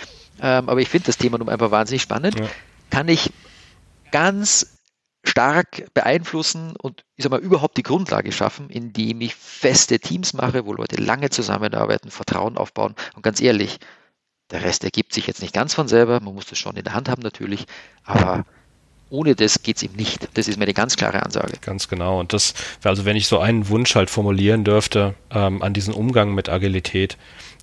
Ähm, aber ich finde das Thema nun einfach wahnsinnig spannend. Ja. Kann ich ganz stark beeinflussen und ich sag mal, überhaupt die Grundlage schaffen, indem ich feste Teams mache, wo Leute lange zusammenarbeiten, Vertrauen aufbauen. Und ganz ehrlich, der Rest ergibt sich jetzt nicht ganz von selber, man muss das schon in der Hand haben natürlich, aber ohne das geht es ihm nicht. Das ist mir eine ganz klare Ansage. Ganz genau. Und das, also wenn ich so einen Wunsch halt formulieren dürfte ähm, an diesen Umgang mit Agilität,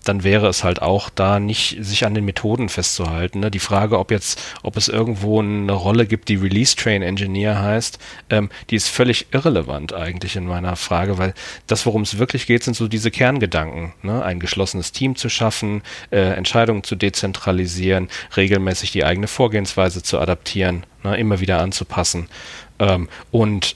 dann wäre es halt auch da nicht sich an den Methoden festzuhalten. Ne? Die Frage, ob jetzt, ob es irgendwo eine Rolle gibt, die Release Train Engineer heißt, ähm, die ist völlig irrelevant eigentlich in meiner Frage, weil das, worum es wirklich geht, sind so diese Kerngedanken. Ne? Ein geschlossenes Team zu schaffen, äh, Entscheidungen zu dezentralisieren, regelmäßig die eigene Vorgehensweise zu adaptieren, ne? immer wieder anzupassen. Ähm, und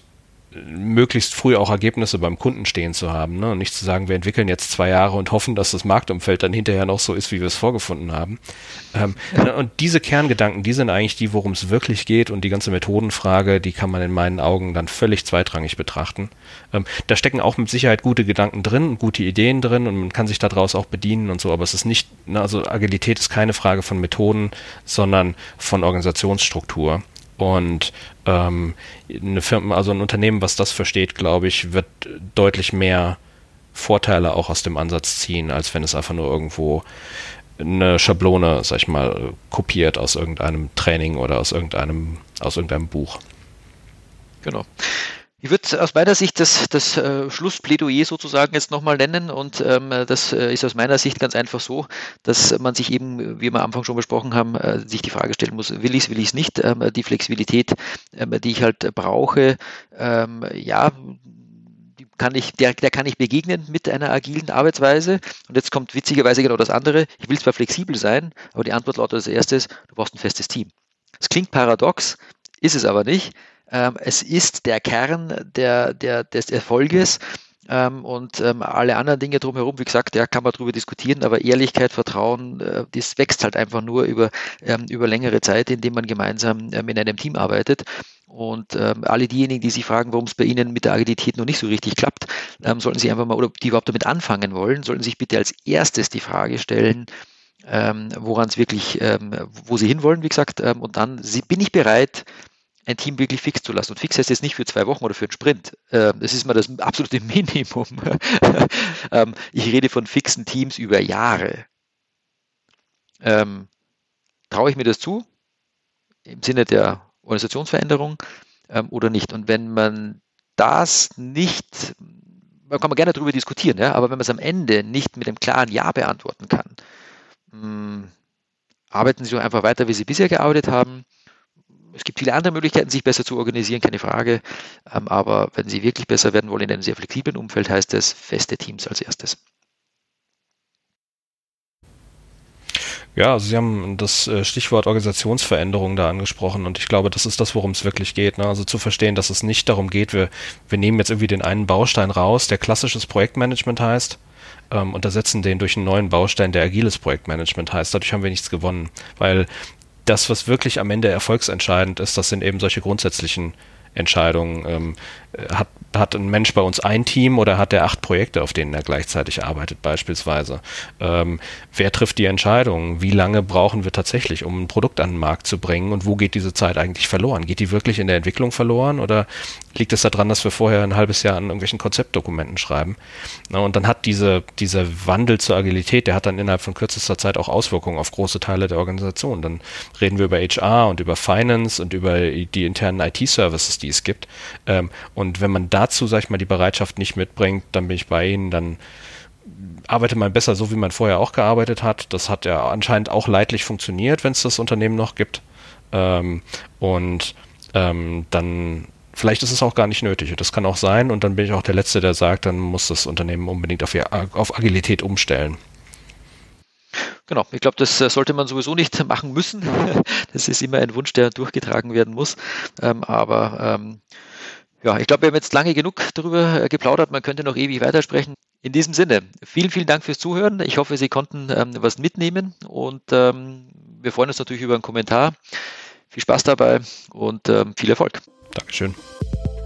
möglichst früh auch Ergebnisse beim Kunden stehen zu haben. Ne? Und nicht zu sagen, wir entwickeln jetzt zwei Jahre und hoffen, dass das Marktumfeld dann hinterher noch so ist, wie wir es vorgefunden haben. Ähm, ja. Und diese Kerngedanken, die sind eigentlich die, worum es wirklich geht. Und die ganze Methodenfrage, die kann man in meinen Augen dann völlig zweitrangig betrachten. Ähm, da stecken auch mit Sicherheit gute Gedanken drin, gute Ideen drin und man kann sich daraus auch bedienen und so. Aber es ist nicht, ne, also Agilität ist keine Frage von Methoden, sondern von Organisationsstruktur. Und ähm, eine Firma, also ein Unternehmen, was das versteht, glaube ich, wird deutlich mehr Vorteile auch aus dem Ansatz ziehen, als wenn es einfach nur irgendwo eine Schablone, sag ich mal, kopiert aus irgendeinem Training oder aus irgendeinem, aus irgendeinem Buch. Genau. Ich würde aus meiner Sicht das, das äh, Schlussplädoyer sozusagen jetzt nochmal nennen und ähm, das äh, ist aus meiner Sicht ganz einfach so, dass man sich eben, wie wir am Anfang schon besprochen haben, äh, sich die Frage stellen muss, will ich es, will ich es nicht, ähm, die Flexibilität, ähm, die ich halt brauche, ähm, ja, kann ich, der, der kann ich begegnen mit einer agilen Arbeitsweise. Und jetzt kommt witzigerweise genau das andere. Ich will zwar flexibel sein, aber die Antwort lautet als erstes, du brauchst ein festes Team. Es klingt paradox, ist es aber nicht. Ähm, es ist der Kern der, der, des Erfolges. Ähm, und ähm, alle anderen Dinge drumherum, wie gesagt, ja, kann man darüber diskutieren, aber Ehrlichkeit, Vertrauen, äh, das wächst halt einfach nur über, ähm, über längere Zeit, indem man gemeinsam ähm, in einem Team arbeitet. Und ähm, alle diejenigen, die sich fragen, warum es bei Ihnen mit der Agilität noch nicht so richtig klappt, ähm, sollten sich einfach mal, oder die überhaupt damit anfangen wollen, sollten sich bitte als erstes die Frage stellen, woran es wirklich, wo sie hinwollen, wie gesagt, und dann bin ich bereit, ein Team wirklich fix zu lassen. Und fix heißt jetzt nicht für zwei Wochen oder für einen Sprint. Ähm, das ist mal das absolute Minimum. Ähm, ich rede von fixen Teams über Jahre. ähm, traue ich mir das zu im Sinne der Organisationsveränderung oder nicht. Und wenn man das nicht, man kann man gerne darüber diskutieren, ja, aber wenn man es am Ende nicht mit einem klaren Ja beantworten kann, hm, arbeiten Sie doch einfach weiter, wie Sie bisher gearbeitet haben. Es gibt viele andere Möglichkeiten, sich besser zu organisieren, keine Frage. Ähm, aber wenn Sie wirklich besser werden wollen in einem sehr flexiblen Umfeld, heißt es feste Teams als erstes. Ja, also Sie haben das äh, Stichwort Organisationsveränderung da angesprochen und ich glaube, das ist das, worum es wirklich geht. Ne? Also zu verstehen, dass es nicht darum geht, wir, wir nehmen jetzt irgendwie den einen Baustein raus, der klassisches Projektmanagement heißt, ähm, und ersetzen den durch einen neuen Baustein, der agiles Projektmanagement heißt. Dadurch haben wir nichts gewonnen, weil das, was wirklich am Ende erfolgsentscheidend ist, das sind eben solche grundsätzlichen Entscheidungen. Ähm, hat, hat ein Mensch bei uns ein Team oder hat er acht Projekte, auf denen er gleichzeitig arbeitet, beispielsweise? Ähm, wer trifft die Entscheidung? Wie lange brauchen wir tatsächlich, um ein Produkt an den Markt zu bringen? Und wo geht diese Zeit eigentlich verloren? Geht die wirklich in der Entwicklung verloren oder liegt es daran, dass wir vorher ein halbes Jahr an irgendwelchen Konzeptdokumenten schreiben? Na, und dann hat diese, dieser Wandel zur Agilität, der hat dann innerhalb von kürzester Zeit auch Auswirkungen auf große Teile der Organisation. Dann reden wir über HR und über Finance und über die internen IT-Services, die es gibt. Ähm, und wenn man dazu, sag ich mal, die Bereitschaft nicht mitbringt, dann bin ich bei Ihnen, dann arbeitet man besser so, wie man vorher auch gearbeitet hat. Das hat ja anscheinend auch leidlich funktioniert, wenn es das Unternehmen noch gibt. Ähm, und ähm, dann vielleicht ist es auch gar nicht nötig. Das kann auch sein und dann bin ich auch der Letzte, der sagt, dann muss das Unternehmen unbedingt auf, auf Agilität umstellen. Genau, ich glaube, das äh, sollte man sowieso nicht machen müssen. Das ist immer ein Wunsch, der durchgetragen werden muss. Ähm, aber ähm, ja, ich glaube, wir haben jetzt lange genug darüber äh, geplaudert. Man könnte noch ewig weitersprechen. In diesem Sinne, vielen, vielen Dank fürs Zuhören. Ich hoffe, Sie konnten ähm, was mitnehmen und wir freuen uns natürlich über einen Kommentar. Viel Spaß dabei und viel Erfolg. Dankeschön.